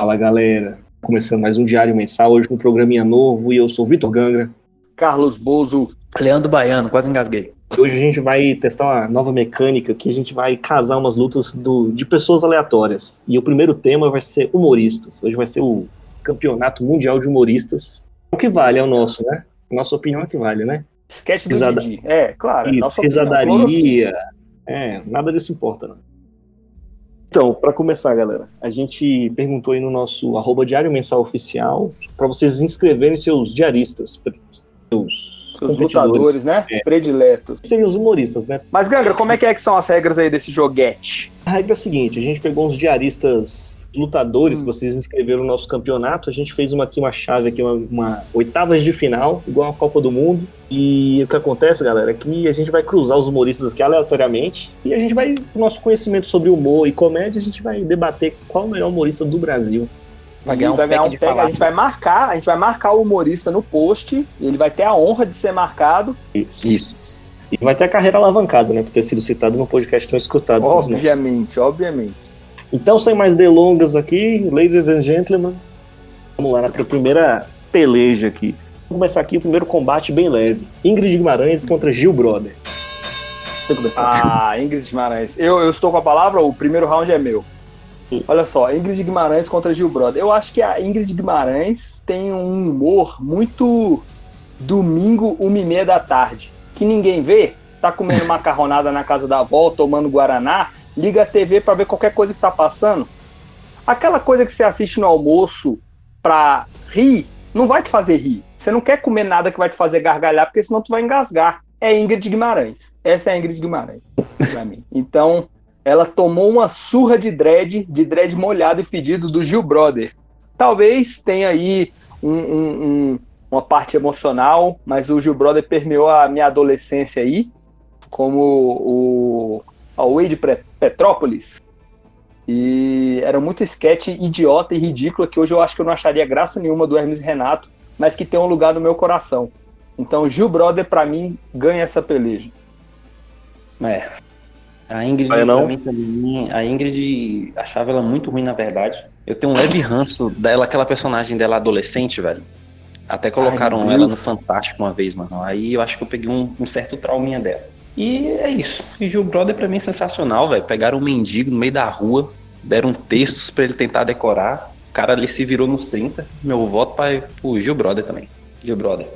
Fala galera, começando mais um Diário Mensal, hoje com um programinha novo e eu sou o Vitor Gangra. Carlos Bozo. Leandro Baiano, quase engasguei. Hoje a gente vai testar uma nova mecânica que a gente vai casar umas lutas do, de pessoas aleatórias. E o primeiro tema vai ser humoristas. Hoje vai ser o Campeonato Mundial de Humoristas. O que vale é o nosso, né? Nossa opinião é que vale, né? Sketch do Risada- Didi. É, claro. Isso, nossa opinião. risadaria. É, nada disso importa, não. Então, para começar, galera, a gente perguntou aí no nosso arroba Diário Mensal Oficial para vocês inscreverem seus diaristas, seus Os lutadores, né? É. Prediletos. Seriam os humoristas, né? Mas, Gangra, como é que, é que são as regras aí desse joguete? A regra é a seguinte: a gente pegou uns diaristas lutadores Hum. que vocês inscreveram no nosso campeonato. A gente fez uma aqui, uma chave aqui, uma, uma oitavas de final, igual a Copa do Mundo. E o que acontece, galera, é que a gente vai cruzar os humoristas aqui aleatoriamente. E a gente vai, com o nosso conhecimento sobre humor e comédia, a gente vai debater qual o melhor humorista do Brasil. Vai ganhar um Vai ganhar pack de pega- a gente vai marcar, a gente vai marcar o humorista no post, e ele vai ter a honra de ser marcado. Isso. Isso. E vai ter a carreira alavancada, né? Por ter sido citado no podcast tão escutado. Obviamente, obviamente. Então, sem mais delongas aqui, ladies and gentlemen, vamos lá na pr- primeira peleja aqui. Vamos começar aqui o primeiro combate bem leve. Ingrid Guimarães contra Gil Brother. Ah, Ingrid Guimarães. Eu, eu estou com a palavra, o primeiro round é meu. Olha só, Ingrid Guimarães contra Gil Brother. Eu acho que a Ingrid Guimarães tem um humor muito domingo, uma e meia da tarde. Que ninguém vê, tá comendo macarronada na casa da avó, tomando Guaraná, liga a TV pra ver qualquer coisa que tá passando. Aquela coisa que você assiste no almoço pra rir, não vai te fazer rir. Você não quer comer nada que vai te fazer gargalhar, porque senão tu vai engasgar. É Ingrid Guimarães. Essa é a Ingrid Guimarães, pra mim. Então, ela tomou uma surra de dread, de dread molhado e fedido do Gil Brother. Talvez tenha aí um- um- um- uma parte emocional, mas o Gil Brother permeou a minha adolescência aí, como o, a Wade Pre- Petrópolis. E era muito sketch idiota e ridícula que hoje eu acho que eu não acharia graça nenhuma do Hermes e Renato, mas que tem um lugar no meu coração. Então, Gil Brother, pra mim, ganha essa peleja. É. A Ingrid, Vai não? mim, também, a Ingrid achava ela muito ruim, na verdade. Eu tenho um leve ranço dela, aquela personagem dela adolescente, velho. Até colocaram meu ela no Fantástico uma vez, mano. Aí eu acho que eu peguei um, um certo trauminha dela. E é isso. E Gil Brother pra mim é sensacional, velho. Pegaram um mendigo no meio da rua, deram textos pra ele tentar decorar. O cara ali se virou nos 30. Meu voto para o Gil Brother também. Gil Brother.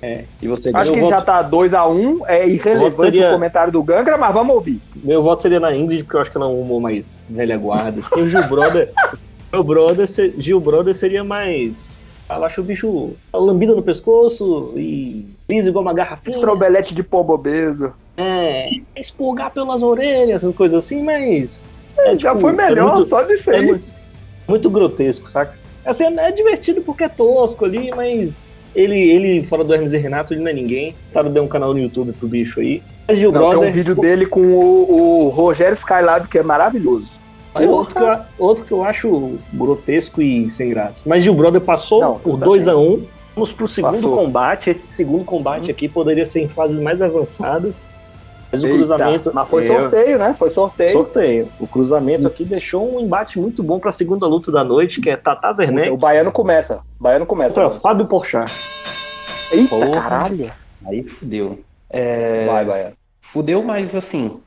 É. E você, Acho que voto- já tá 2x1, é irrelevante seria- o comentário do Gangra, mas vamos ouvir. Meu voto seria na Ingrid, porque eu acho que ela é um humor mais velha guarda. assim. o Gil Brother. Meu brother, se- Gil Brother seria mais. Ela acha o bicho lambida no pescoço e liso igual uma garrafinha. Estrobelete de pombo obeso. É, expurgar pelas orelhas, essas coisas assim, mas. é, Já tipo, foi melhor, é muito- só disso É aí. muito, muito grotesco, saca? Assim, é divertido porque é tosco ali, mas ele, ele fora do Hermes e Renato, ele não é ninguém. Tá deu um canal no YouTube pro bicho aí. Mas Gil Não, tem Brother. um vídeo dele com o, o Rogério Skylab, que é maravilhoso. Aí outro, que eu, outro que eu acho grotesco e sem graça. Mas Gil Brother passou Não, por também. 2x1. Vamos pro segundo Passou. combate. Esse segundo combate aqui poderia ser em fases mais avançadas. Mas o Eita, cruzamento. Mas foi sorteio, né? Foi sorteio. Sorteio. O cruzamento aqui deixou um embate muito bom para a segunda luta da noite, que é Tata Werneck O baiano começa. O baiano começa. contra Fábio Porchat. Eita, Porra. caralho. Aí fudeu. É... Vai, baiano. Fudeu, mas assim,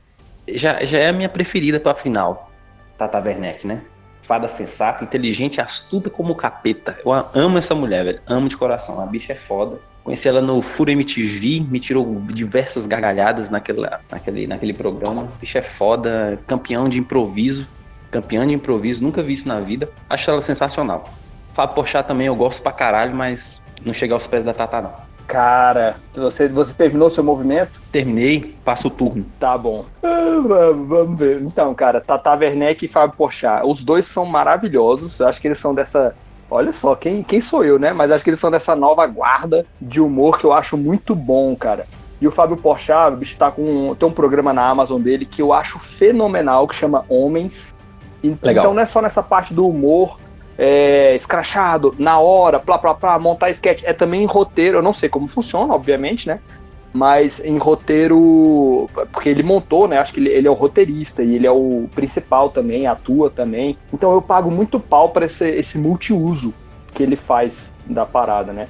já, já é a minha preferida pra final. Tata Werneck, né? Fada sensata, inteligente astuta como capeta. Eu amo essa mulher, velho. Amo de coração. A bicha é foda. Conheci ela no Furo MTV, me tirou diversas gargalhadas naquele, naquele, naquele programa. Bicha é foda, campeão de improviso. Campeã de improviso, nunca vi isso na vida. Acho ela sensacional. Fábio Porchat também eu gosto pra caralho, mas não chega aos pés da Tata, não. Cara, você, você terminou seu movimento? Terminei, passo o turno. Tá bom. Ah, vamos, ver. Então, cara, Tata Werneck e Fábio Porchat. Os dois são maravilhosos. Eu acho que eles são dessa. Olha só, quem, quem sou eu, né? Mas acho que eles são dessa nova guarda de humor que eu acho muito bom, cara. E o Fábio Porchat, o bicho tá com. Tem um programa na Amazon dele que eu acho fenomenal, que chama Homens. E- Legal. Então não é só nessa parte do humor é, escrachado, na hora, plá, plá, plá, montar sketch. É também roteiro, eu não sei como funciona, obviamente, né? mas em roteiro. Porque ele montou, né? Acho que ele, ele, é o roteirista e ele é o principal também, atua também. Então eu pago muito pau para esse, esse multiuso que ele faz da parada, né?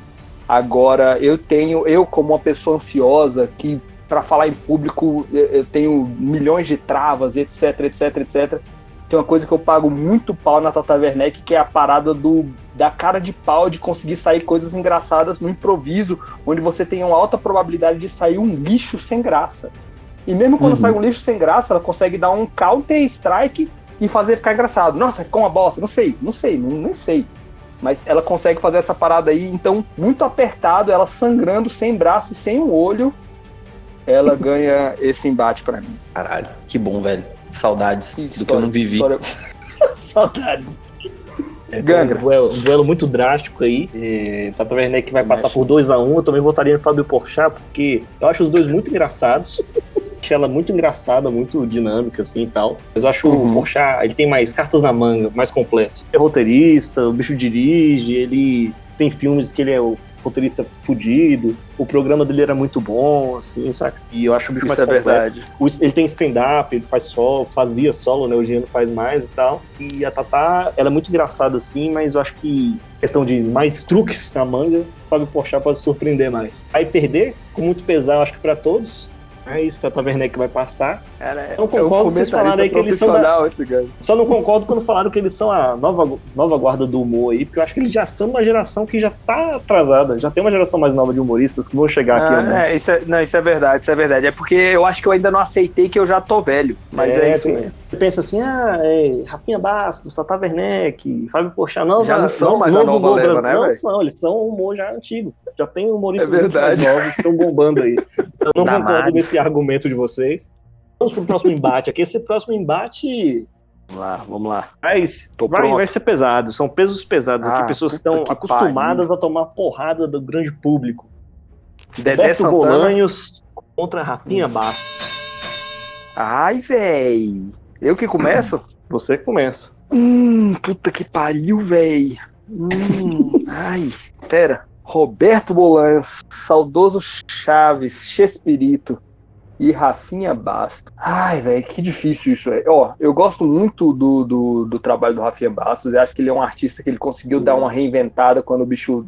Agora, eu tenho, eu como uma pessoa ansiosa, que para falar em público eu tenho milhões de travas, etc, etc, etc. Tem uma coisa que eu pago muito pau na Tata Werneck, que é a parada do da cara de pau de conseguir sair coisas engraçadas no improviso, onde você tem uma alta probabilidade de sair um lixo sem graça. E mesmo quando uhum. sai um lixo sem graça, ela consegue dar um counter strike e fazer ficar engraçado. Nossa, ficou uma bosta. Não sei, não sei, não, nem sei. Mas ela consegue fazer essa parada aí, então, muito apertado, ela sangrando, sem braço e sem um olho, ela ganha esse embate para mim. Caralho, que bom, velho. Saudades do história, que eu não vivi. História... Saudades. É, Gangra. Um duelo, um duelo, muito drástico aí. É, Tata Werneck vai passar por 2x1. Um. Eu também votaria no Fábio Porchat, porque eu acho os dois muito engraçados. acho ela muito engraçada, muito dinâmica, assim e tal. Mas eu acho uhum. o Porchat, ele tem mais cartas na manga, mais completo. É roteirista, o bicho dirige, ele tem filmes que ele é o roteirista fudido. O programa dele era muito bom, assim, saca? E eu acho o bicho Isso mais é verdade. ele tem stand-up, ele faz solo, fazia solo, né? Hoje não faz mais e tal. E a Tatá, ela é muito engraçada, assim, mas eu acho que questão de mais truques na manga, o Fábio Porchat pode surpreender mais. Aí perder, com muito pesar, eu acho que para todos, é isso, a Taverneck vai passar. Cara, não concordo com vocês falarem que eles são. Da... Só não concordo quando falaram que eles são a nova, nova guarda do humor aí, porque eu acho que eles já são uma geração que já tá atrasada. Já tem uma geração mais nova de humoristas que vão chegar aqui. Ah, é, isso é, não, isso é verdade, isso é verdade. É porque eu acho que eu ainda não aceitei que eu já tô velho. Mas é, é isso mesmo. Pensa assim, ah, é, Rafinha Bastos, Tata Werneck, Fábio Porchat, não, já não são mais a nova leva, né, Não são, eles são um humor já antigo. Já tem humoristas é novos que estão bombando aí. Eu não da concordo nesse argumento de vocês. Vamos pro próximo embate aqui. Esse próximo embate Vamos lá, vamos lá. Mas vai, vai, ser pesado, são pesos pesados ah, aqui, pessoas que estão acostumadas a tomar porrada do grande público. Dedé Bolanhos contra Rafinha Bastos. Ai, véi. Eu que começo? Você começa. Hum, puta que pariu, véi. Hum, ai, pera. Roberto Bolanhos, saudoso Chaves, Chespirito e Rafinha Bastos. Ai, velho, que difícil isso é. Ó, eu gosto muito do, do, do, trabalho do Rafinha Bastos. Eu acho que ele é um artista que ele conseguiu dar uma reinventada quando o bicho.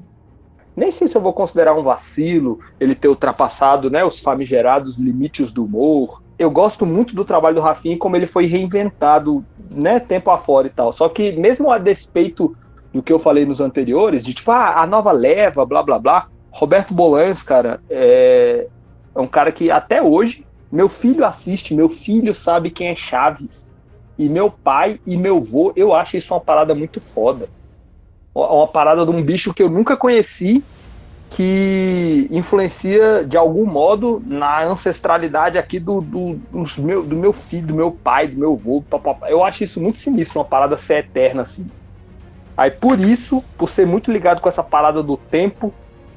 Nem sei se eu vou considerar um vacilo ele ter ultrapassado né, os famigerados limites do humor eu gosto muito do trabalho do Rafinha como ele foi reinventado, né, tempo afora e tal. Só que mesmo a despeito do que eu falei nos anteriores, de tipo, ah, a nova leva, blá blá blá, Roberto Bolanhos, cara, é, é um cara que até hoje meu filho assiste, meu filho sabe quem é Chaves. E meu pai e meu vô, eu acho isso uma parada muito foda. Uma parada de um bicho que eu nunca conheci que influencia de algum modo na ancestralidade aqui do, do, do, meu, do meu filho, do meu pai, do meu avô. Eu acho isso muito sinistro, uma parada ser eterna assim. Aí por isso, por ser muito ligado com essa parada do tempo,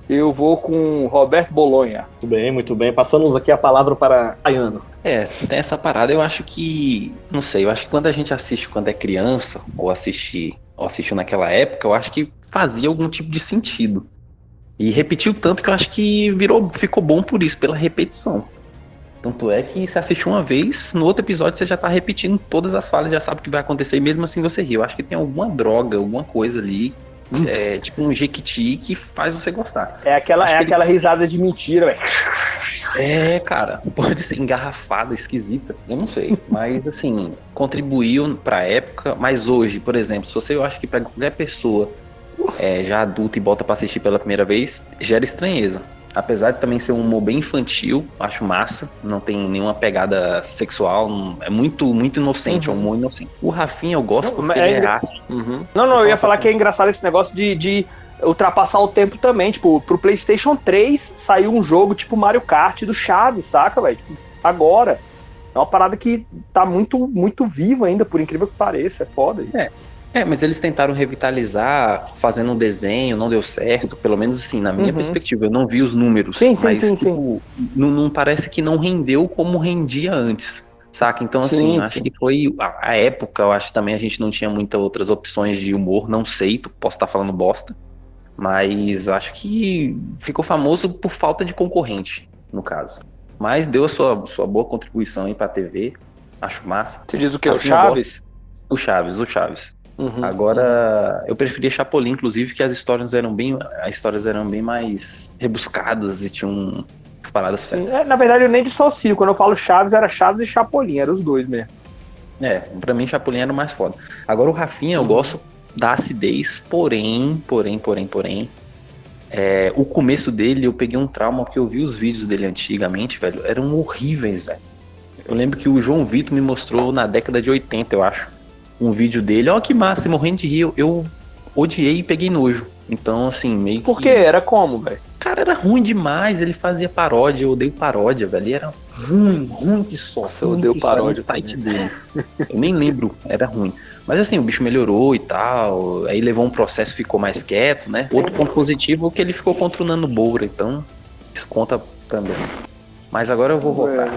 eu vou com Roberto Bolonha. Muito bem, muito bem. Passamos aqui a palavra para Ayano. É, tem essa parada, eu acho que. Não sei, eu acho que quando a gente assiste quando é criança, ou assiste, ou assistiu naquela época, eu acho que fazia algum tipo de sentido. E repetiu tanto que eu acho que virou, ficou bom por isso, pela repetição. Tanto é que se assistiu uma vez, no outro episódio você já tá repetindo todas as falas, já sabe o que vai acontecer, e mesmo assim você ri. Eu acho que tem alguma droga, alguma coisa ali, hum. é, tipo um jequiti que faz você gostar. É aquela, é aquela ele... risada de mentira, velho. É, cara, pode ser engarrafada, esquisita, eu não sei. Mas assim, contribuiu pra época, mas hoje, por exemplo, se você eu acho que pra qualquer pessoa é, já adulta e bota pra assistir pela primeira vez, gera estranheza. Apesar de também ser um humor bem infantil, acho massa. Não tem nenhuma pegada sexual. É muito, muito inocente, uhum. é um humor inocente. O Rafinha eu gosto não, porque é ele é ácido. Uhum. Não, não, eu ia falar que é engraçado esse negócio de, de ultrapassar o tempo também. Tipo, pro PlayStation 3 saiu um jogo tipo Mario Kart do Chaves, saca, velho? Tipo, agora. É uma parada que tá muito, muito viva ainda, por incrível que pareça. É foda. Isso. É. É, mas eles tentaram revitalizar fazendo um desenho, não deu certo, pelo menos assim, na minha uhum. perspectiva. Eu não vi os números, sim, mas sim, tipo, sim. Não, não, parece que não rendeu como rendia antes, saca? Então, assim, sim, acho que foi a, a, época, eu acho que também a gente não tinha muitas outras opções de humor, não sei, posso estar falando bosta, mas acho que ficou famoso por falta de concorrente. no caso. Mas deu a sua, sua boa contribuição aí pra TV. Acho massa. Você diz o que? O Assim, eu Chaves? O Chaves, o Chaves. Uhum. Agora, eu preferia Chapolin, inclusive, que as histórias eram bem. As histórias eram bem mais rebuscadas e tinham as paradas férias. É, na verdade, eu nem dissocio. Quando eu falo Chaves, era Chaves e Chapolin, eram os dois mesmo. É, pra mim Chapolin era o mais foda. Agora o Rafinha eu gosto da acidez, porém, porém, porém, porém. é, o começo dele eu peguei um trauma porque eu vi os vídeos dele antigamente, velho, eram horríveis, velho. Eu lembro que o João Vitor me mostrou na década de 80, eu acho, um vídeo dele. Ó, que massa, morrendo de rir. Eu, odiei e peguei nojo. Então, assim, meio Por que. quê? Era como, velho? Cara, era ruim demais. Ele fazia paródia, eu odeio paródia, velho. Ele era ruim, ruim que só. Nossa, eu odeio só, paródia no site dele. Eu nem lembro, era ruim. Mas assim, o bicho melhorou e tal. Aí levou um processo, ficou mais quieto, né? Outro ponto positivo é que ele ficou contra o Moura, então isso conta também. Mas agora eu vou voltar.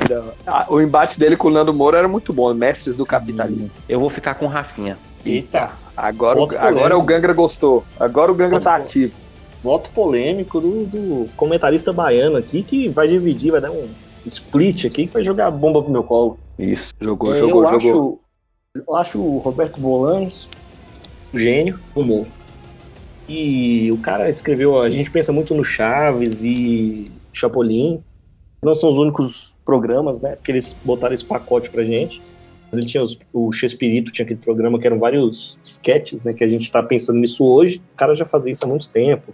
Ah, o embate dele com o Nando Moura era muito bom, mestres do capitalismo. Eu vou ficar com o Rafinha. Eita, Agora, Voto agora polêmico. o Gangra gostou. Agora o Gangra Voto tá ativo. voto polêmico do, do comentarista baiano aqui que vai dividir, vai dar um split aqui que vai jogar bomba pro meu colo. Isso. Jogou, É, jogou, eu jogou. Acho, eu acho o Roberto Bolanos gênio, humor. E o cara escreveu, a gente pensa muito no Chaves e Chapolin. Não são os únicos programas, né? Porque eles botaram esse pacote pra gente. Mas ele tinha os, o Chespirito, tinha aquele programa que eram vários sketches, né? Que a gente tá pensando nisso hoje. O cara já fazia isso há muito tempo.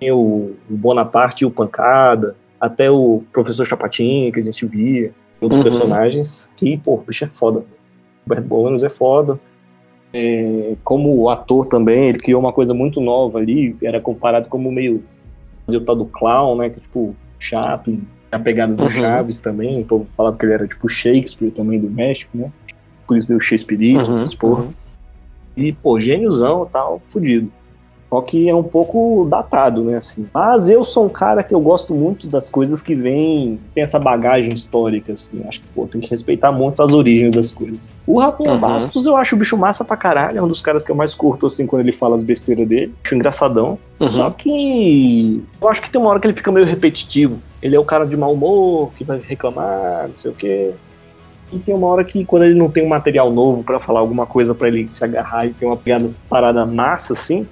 Tinha o, o Bonaparte e o Pancada, até o Professor Chapatinho, que a gente via, outros Uhum. personagens. Que, pô, o bicho é foda. O Roberto Bolanos é foda. É, como ator também, ele criou uma coisa muito nova ali, era comparado como meio fazer o tal do clown, né? Que tipo Chaplin, a pegada do Uhum. Chaves também, o povo falava que ele era tipo Shakespeare também do México, né? Por isso veio o Shakespeare, Uhum, essas porra. uhum. E, pô, gêniozão e tal, fudido. Só que é um pouco datado, né, assim. Mas eu sou um cara que eu gosto muito das coisas que vêm, tem essa bagagem histórica, assim. Acho que, pô, tem que respeitar muito as origens das coisas. O Rafinha Uhum. Bastos, eu acho o bicho massa pra caralho, é um dos caras que eu mais curto, assim, quando ele fala as besteiras dele. Acho engraçadão. Uhum. Só que eu acho que tem uma hora que ele fica meio repetitivo. Ele é o cara de mau humor, que vai reclamar, não sei o quê. E tem uma hora que, quando ele não tem um material novo pra falar alguma coisa pra ele se agarrar e ter uma pegada parada massa, assim,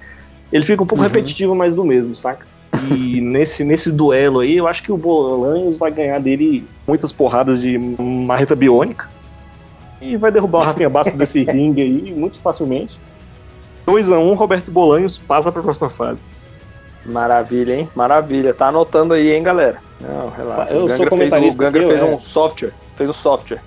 ele fica um pouco Uhum. repetitivo, mas do mesmo, saca? E nesse, nesse duelo aí, eu acho que o Bolanhos vai ganhar dele muitas porradas de marreta biônica. E vai derrubar o Rafinha Bastos desse ringue aí muito facilmente. 2x1, Roberto Bolanhos passa pra próxima fase. Maravilha, hein? Maravilha. Tá anotando aí, hein, galera? Não, relaxa. Eu o sou Gangra fez, o comentarista Gangra aqui, fez um é. software. Fez um software.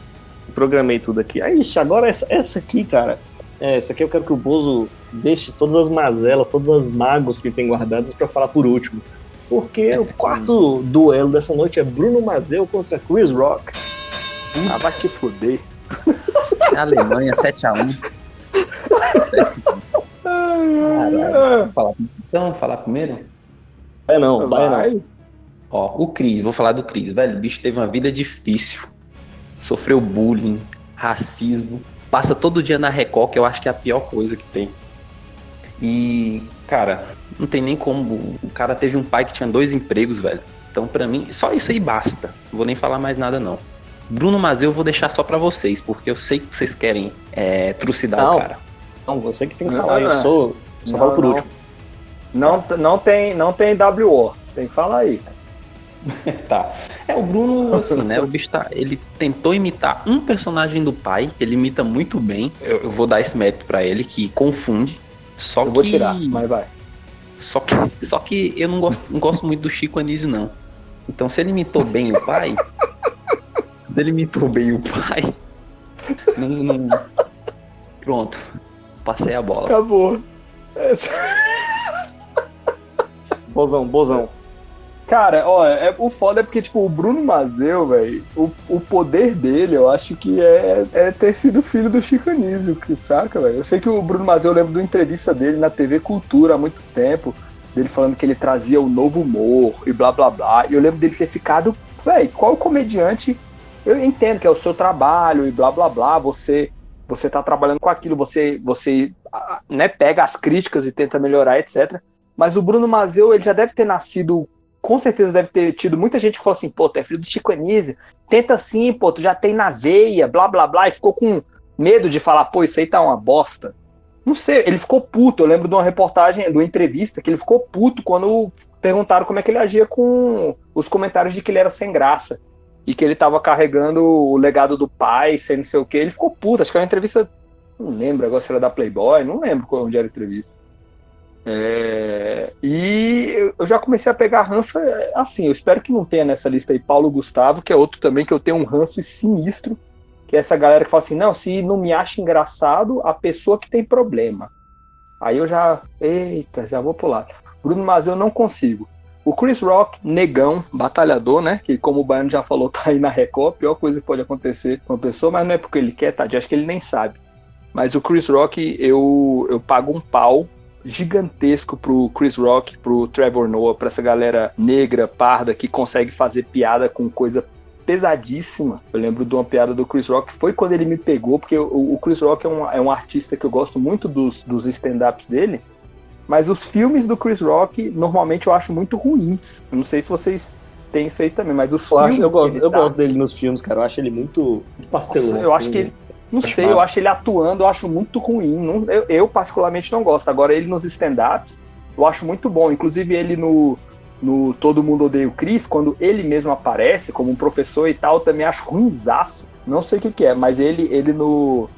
programei tudo aqui. Aí, ixi, agora essa, essa aqui, cara. É, essa aqui eu quero que o Bozo deixe todas as mazelas, todas as mágoas que tem guardadas pra falar por último. Porque o quarto duelo dessa noite é Bruno Mazeu contra Chris Rock. Ah, vai te fuder. Alemanha 7x1. Falar, então, falar primeiro? É não, vai, não. Ó, o Cris, vou falar do Cris, velho. O bicho teve uma vida difícil. Sofreu bullying, racismo. Passa todo dia na Record, que eu acho que é a pior coisa que tem. E, cara, não tem nem como. O cara teve um pai que tinha dois empregos, velho. Então, pra mim, só isso aí basta. Não vou nem falar mais nada, não. Bruno Mazeu eu vou deixar só pra vocês, porque eu sei que vocês querem é, trucidar Não. o cara. Não, você que tem que Não, falar, eu não. sou. Só Não, falo por não. último. Não, não, tem, não tem WO. Você tem que falar aí. Tá. É, o Bruno, assim, né? O bicho tá. Ele tentou imitar um personagem do pai, ele imita muito bem. Eu, eu vou dar esse mérito pra ele, que confunde. Só Eu que. vou tirar, mas vai. Só que, só que eu não gosto, não gosto muito do Chico Anísio, não. Então, se ele imitou bem o pai. se ele imitou bem o pai. Não, não- Pronto. Passei a bola. Acabou. Bozão, bozão. Cara, ó, é, o foda é porque, tipo, o Bruno Mazeu, velho, o, o poder dele, eu acho que é, é ter sido filho do Chico Anísio, saca, velho? Eu sei que o Bruno Mazeu, eu lembro de uma entrevista dele na TV Cultura há muito tempo, dele falando que ele trazia o novo humor e blá blá blá. E eu lembro dele ter ficado, velho, qual comediante? Eu entendo que é o seu trabalho e blá blá blá, você você tá trabalhando com aquilo, você você né, pega as críticas e tenta melhorar, etc. Mas o Bruno Mazeu, ele já deve ter nascido com certeza deve ter tido muita gente que falou assim, pô, tu é filho do Chico Anísio, tenta assim, pô, tu já tem na veia, blá blá blá, e ficou com medo de falar, pô, isso aí tá uma bosta. Não sei, ele ficou puto. Eu lembro de uma reportagem, de uma entrevista, que ele ficou puto quando perguntaram como é que ele agia com os comentários de que ele era sem graça. E que ele tava carregando o legado do pai, sem não sei o que. Ele ficou puto. Acho que era uma entrevista. Não lembro agora se era da Playboy, não lembro onde era a entrevista. É, e eu já comecei a pegar ranço assim. Eu espero que não tenha nessa lista aí Paulo Gustavo, que é outro também que eu tenho um ranço sinistro que é essa galera que fala assim, não, se não me acha engraçado, a pessoa que tem problema. Aí eu já, eita, já vou pular. Bruno Mas eu não consigo. O Chris Rock, negão, batalhador, né? Que como o Baiano já falou, tá aí na Record, a pior coisa que pode acontecer com uma pessoa, mas não é porque ele quer, tá? Acho que ele nem sabe. Mas o Chris Rock, eu, eu pago um pau gigantesco pro Chris Rock, pro Trevor Noah, pra essa galera negra, parda, que consegue fazer piada com coisa pesadíssima. Eu lembro de uma piada do Chris Rock, foi quando ele me pegou, porque o, o Chris Rock é um, é um artista que eu gosto muito dos, dos stand-ups dele, mas os filmes do Chris Rock, normalmente eu acho muito ruins. Eu não sei se vocês têm isso aí também, mas os eu filmes. Acho, eu gosto, eu tá... gosto dele nos filmes, cara. Eu acho ele muito, muito pastelão. Nossa, eu assim, acho que ele. Não acho sei, massa. eu acho ele atuando, eu acho muito ruim. Não, eu, eu, particularmente, não gosto. Agora, ele nos stand-ups, eu acho muito bom. Inclusive, ele no, no Todo Mundo Odeia o Chris, quando ele mesmo aparece como um professor e tal, também acho ruimzaço. Não sei o que, que é, mas ele, ele no,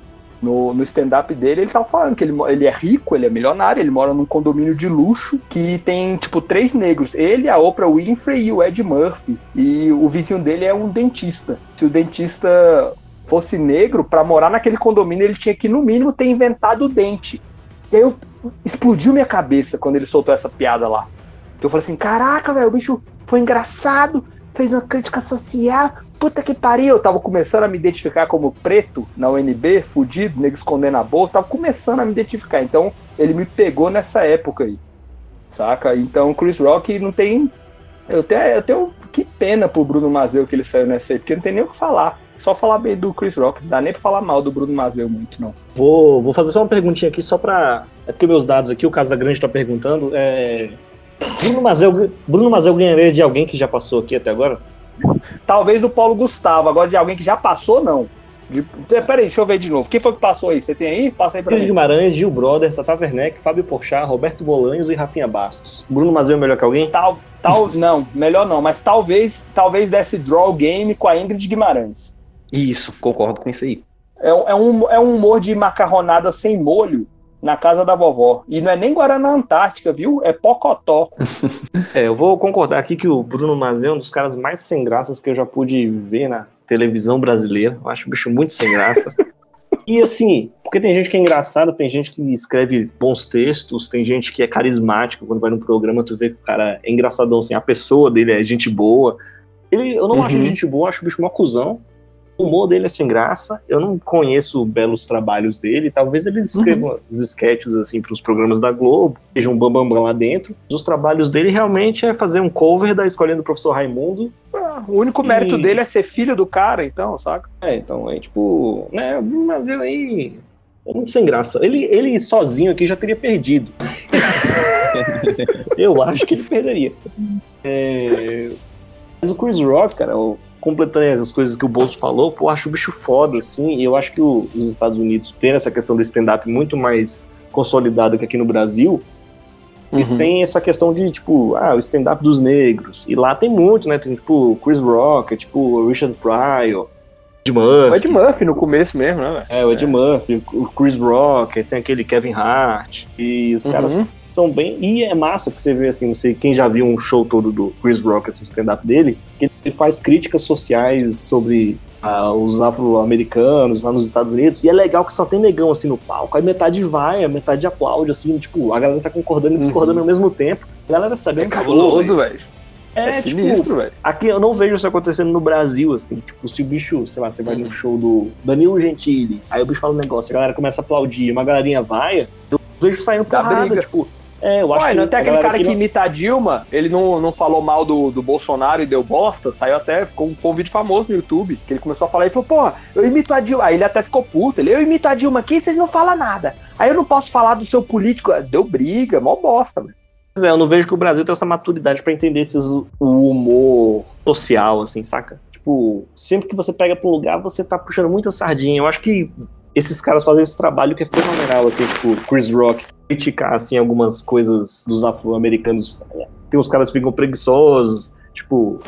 no, no stand-up dele, ele tava falando que ele, ele é rico, ele é milionário, ele mora num condomínio de luxo que tem, tipo, três negros. Ele, a Oprah Winfrey e o Ed Murphy. E o vizinho dele é um dentista. Se o dentista fosse negro, para morar naquele condomínio, ele tinha que, no mínimo, ter inventado o dente. E aí eu, explodiu minha cabeça quando ele soltou essa piada lá. Eu falei assim, caraca, velho, o bicho foi engraçado, fez uma crítica social, puta que pariu. Eu tava começando a me identificar como preto na UNB, fudido, nego escondendo a bolsa, tava começando a me identificar. Então, ele me pegou nessa época aí, saca? Então, Chris Rock não tem... Eu tenho, eu tenho que pena pro Bruno Mazeu que ele saiu nessa aí, porque não tem nem o que falar. Só falar bem do Chris Rock, não dá nem pra falar mal do Bruno Mazeu muito, não. Vou, vou fazer só uma perguntinha aqui, só pra. É porque meus dados aqui, o Casa Grande tá perguntando. É, Bruno Mazel, Bruno Mazel ganharia de alguém que já passou aqui até agora? Talvez do Paulo Gustavo, agora de alguém que já passou, não. De, peraí, deixa eu ver de novo. Quem foi que passou aí? Você tem aí? Passa aí pra Cris Guimarães, Gil Brother, Tata Werneck, Fábio Porchat, Roberto Bolanhos e Rafinha Bastos. Bruno Mazel é melhor que alguém? Tal, tal, não, melhor não, mas talvez, talvez desse draw game com a Ingrid Guimarães. Isso, concordo com isso aí. É, é, um, é um humor de macarronada sem molho, na casa da vovó. E não é nem Guaraná Antártica, viu? É Pocotó. é, eu vou concordar aqui que o Bruno Mazé é um dos caras mais sem graças que eu já pude ver na televisão brasileira. Eu acho o bicho muito sem graça. E assim, porque tem gente que é engraçada, tem gente que escreve bons textos, tem gente que é carismático, quando vai no programa tu vê que o cara é engraçadão, assim, a pessoa dele é gente boa. Ele, eu não uhum. acho gente boa, acho o bicho uma cuzão, o humor dele é sem graça. Eu não conheço belos trabalhos dele. Talvez ele escreva uhum. os sketches assim para os programas da Globo, seja um bambambam bam, bam lá dentro. Os trabalhos dele realmente é fazer um cover da escolinha do professor Raimundo. Ah, o único mérito e... dele é ser filho do cara, então, saca? É, então, é tipo, né, mas eu aí é muito sem graça. Ele, ele sozinho aqui já teria perdido. eu acho que ele perderia. É... Mas o Chris Rock, cara, o completando as coisas que o Bolso falou, pô, acho o bicho foda, assim, e eu acho que o, os Estados Unidos têm essa questão do stand-up muito mais consolidada que aqui no Brasil, eles uhum. têm essa questão de, tipo, ah, o stand-up dos negros, e lá tem muito, né, tem, tipo, Chris Rock, tipo, o Richard Pryor, Ed Murphy. O Ed Murphy no começo mesmo, né? É, o Ed é. Murphy, o Chris Rock, tem aquele Kevin Hart, e os uhum. caras são bem. E é massa que você vê assim, você, quem já viu um show todo do Chris Rock, assim, stand-up dele, que ele faz críticas sociais sobre ah, os afro-americanos lá nos Estados Unidos, e é legal que só tem negão assim no palco, aí metade vai, a metade aplaude, assim, tipo, a galera tá concordando e discordando uhum. ao mesmo tempo. A galera sabe, é cabuloso, velho. É, é tipo, sinistro, velho. Aqui eu não vejo isso acontecendo no Brasil, assim. Tipo, se o bicho, sei lá, você vai uhum. no show do Danilo Gentili, aí o bicho fala um negócio, a galera começa a aplaudir, uma galerinha vai, eu vejo saindo porrada, tipo, é, eu acho Ué, que. Não tem aquele cara que, não... imita a Dilma, ele não, não falou mal do, do Bolsonaro e deu bosta, saiu até, ficou, foi um vídeo famoso no YouTube, que ele começou a falar e falou, porra, eu imito a Dilma. Aí ele até ficou puto, ele, eu imito a Dilma aqui vocês não falam nada. Aí eu não posso falar do seu político. Deu briga, mó bosta, velho. Pois é, eu não vejo que o Brasil tem essa maturidade pra entender esses, o humor social, assim, saca? Tipo, sempre que você pega pra um lugar, você tá puxando muita sardinha. Eu acho que esses caras fazem esse trabalho que é fenomenal, assim, tipo, Chris Rock, criticar, assim, algumas coisas dos afro-americanos. Tem uns caras que ficam preguiçosos, tipo,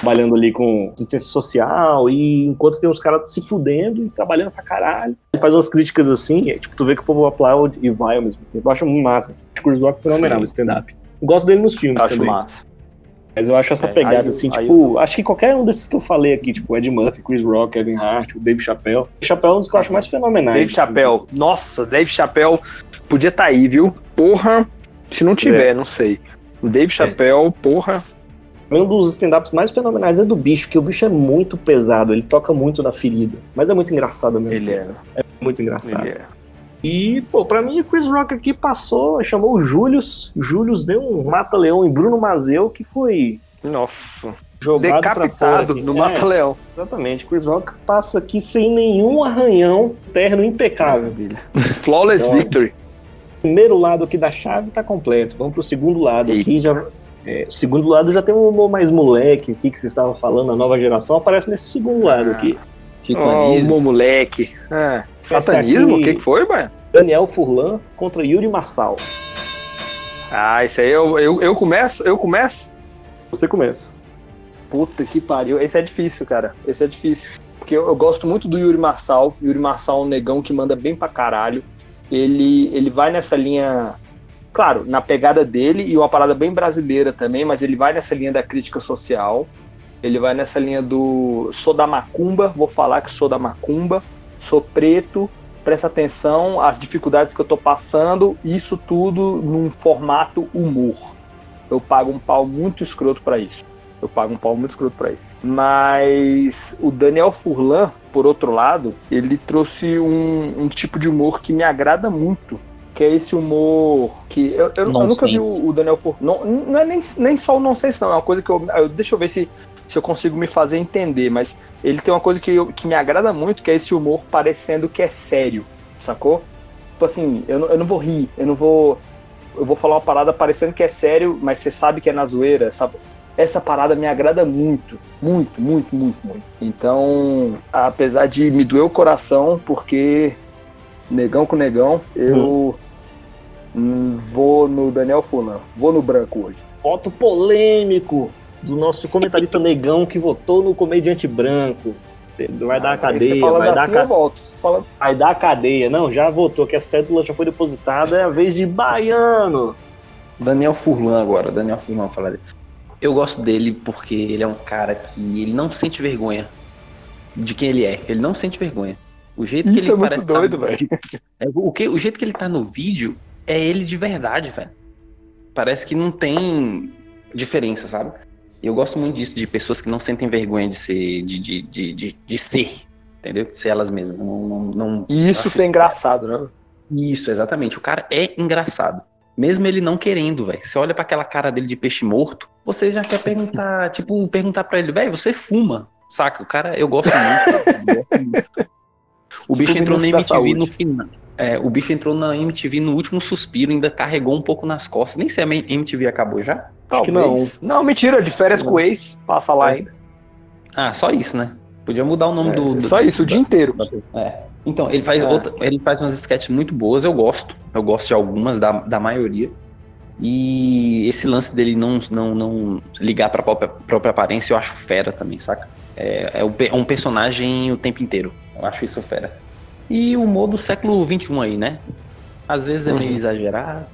trabalhando ali com assistência social, e enquanto tem uns caras se fudendo e trabalhando pra caralho. Ele faz umas críticas assim, é, tipo, tu vê que o povo aplaude e vai ao mesmo tempo. Eu acho muito massa. Assim. O Chris Rock fenomenal no stand-up. Gosto dele nos filmes Acho também. massa. Mas eu acho essa É, pegada, aí- assim, aí tipo, eu- acho que qualquer um desses que eu falei aqui, tipo, Ed Murphy, Chris Rock, Kevin Hart, o Dave Chappelle. O Chappelle é um dos que eu acho mais fenomenais. Dave assim. Chappelle. Nossa, Dave Chappelle podia estar aí, viu? Porra. Se não tiver, não sei. O Dave Chappelle, porra. Um dos stand-ups mais fenomenais é do bicho, que o bicho é muito pesado, ele toca muito na ferida. Mas é muito engraçado mesmo. Ele é. muito engraçado. Ele é. E, pô, pra mim o Chris Rock aqui passou, chamou o Julius. O Julius deu um mata-leão em Bruno Mazeu, que foi Nossa. jogado Decapitado no É, Mata-Leão. Exatamente. Chris Rock passa aqui sem nenhum arranhão, terno impecável. Flawless Ó. Victory. Primeiro lado aqui da chave tá completo. Vamos pro segundo lado Eita. aqui. Já, é, o segundo lado já tem um humor mais moleque aqui que vocês estavam falando, a nova geração aparece nesse segundo lado aqui. Fico Ó, o anismo. meu moleque. Ah, satanismo? O que, que foi, mano? Daniel Furlan contra Yuri Marçal. Ah, isso aí eu, eu, eu começo? Eu começo? Você começa. Puta que pariu. Esse é difícil, cara. Esse é difícil. Porque eu, eu gosto muito do Yuri Marçal. Yuri Marçal é um negão que manda bem pra caralho. Ele, ele vai nessa linha. Claro, na pegada dele e uma parada bem brasileira também, mas ele vai nessa linha da crítica social. Ele vai nessa linha do sou da macumba, vou falar que sou da macumba, sou preto, presta atenção às dificuldades que eu tô passando, isso tudo num formato humor. Eu pago um pau muito escroto pra isso. Eu pago um pau muito escroto pra isso. Mas o Daniel Furlan, por outro lado, ele trouxe um, um tipo de humor que me agrada muito. Que é esse humor que. Eu, eu- eu nunca vi o, o Daniel Furlan. Não, não é nem, nem só o nonsense, não. É uma coisa que eu. eu- deixa eu ver se, se eu consigo me fazer entender. Mas ele tem uma coisa que, eu- que me agrada muito, que é esse humor parecendo que é sério. Sacou? Tipo assim, eu não, eu não vou rir, eu não vou. Eu vou falar uma parada parecendo que é sério, mas você sabe que é na zoeira, sabe? Essa parada me agrada muito, muito, muito, muito, muito. Então, apesar de me doer o coração, porque negão com negão, eu hum, vou no Daniel Fulan, vou no branco hoje. Voto polêmico do nosso comentarista negão que votou no comediante branco. Vai dar a cadeia, Você fala vai dar, a assim, ca- volto. Você fala, vai dar a cadeia. Não, já votou, que a cédula já foi depositada, é a vez de Baiano. Daniel Furlan agora, Daniel Furlan falar dele. Eu gosto dele porque ele é um cara que ele não sente vergonha de quem ele é. Ele não sente vergonha. O jeito que Isso ele é muito parece doido, tá- velho. É, o, que, o jeito que ele tá no vídeo é ele de verdade, velho. Parece que não tem diferença, sabe? Eu gosto muito disso, de pessoas que não sentem vergonha de ser, de, de, de, de, de ser, entendeu? De ser elas mesmas. Não, não, não- E isso ser engraçado, né? Isso, exatamente. O cara é engraçado. Mesmo ele não querendo, velho. Você olha pra aquela cara dele de peixe morto, você já quer perguntar, tipo, perguntar pra ele, velho, você fuma, saca? O cara, eu gosto muito. eu gosto muito. O bicho entrou na MTV no final. É, o bicho entrou na MTV no último suspiro, ainda carregou um pouco nas costas. Nem sei, a MTV acabou já? Talvez. Não, mentira, de férias Não. com o ex, passa lá É. ainda. Ah, só isso, né? Podia mudar o nome É, do, do- só isso, o da- dia inteiro. É. Então, ele faz, É. outra- ele faz umas sketches muito boas, eu gosto. Eu gosto de algumas, da, da maioria. E esse lance dele não, não, não ligar pra própria, própria aparência, eu acho fera também, saca? É, é é um personagem o tempo inteiro. Eu acho isso fera. E o humor do século XXI aí, né? Às vezes é meio Uhum. exagerado,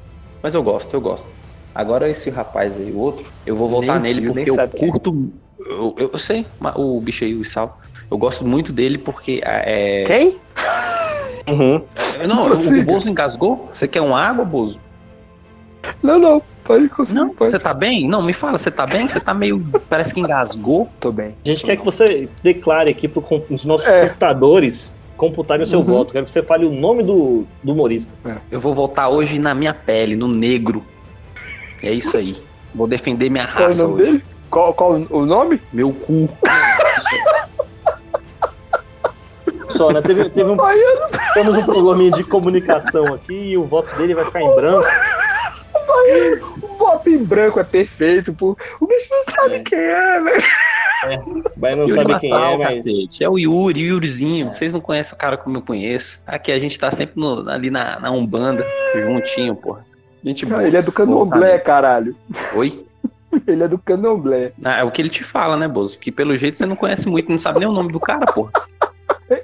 mas eu gosto, eu gosto. Agora esse rapaz aí, o outro, eu vou voltar Nem nele porque eu curto. Eu, eu, sei, o bicho aí, o Sal. Eu gosto muito dele porque é, Quem? Uhum. não, o Bozo engasgou? Você quer uma água, Bozo? Não, não, pode conseguir. Não, pode. você tá bem? Não, me fala, você tá bem? Você tá meio. Parece que engasgou. Tô bem. A gente quer que você declare aqui para os nossos É. computadores computarem o seu Uhum. voto. Quero que você fale o nome do, do humorista. Eu vou votar hoje na minha pele, no negro. É isso aí. Vou defender minha Qual é o raça nome hoje. dele? Qual, qual o nome? Meu cu. Só, né? Teve, teve um, Baiano. temos um probleminha de comunicação aqui e o voto dele vai ficar em branco. O voto em branco é perfeito, pô. O bicho não sabe É. quem é, velho. Mas não Yuri sabe quem Marçal, é, mas. cacete. É o Yuri, Yurizinho. Vocês não conhecem o cara como eu conheço. Aqui a gente tá sempre no- ali na, na Umbanda, juntinho, porra. Gente boa. Ele é do candomblé, caralho. Oi? Ele é do candomblé. Ah, é o que ele te fala, né, Bozo? Porque pelo jeito você não conhece muito, não sabe nem o nome do cara, porra.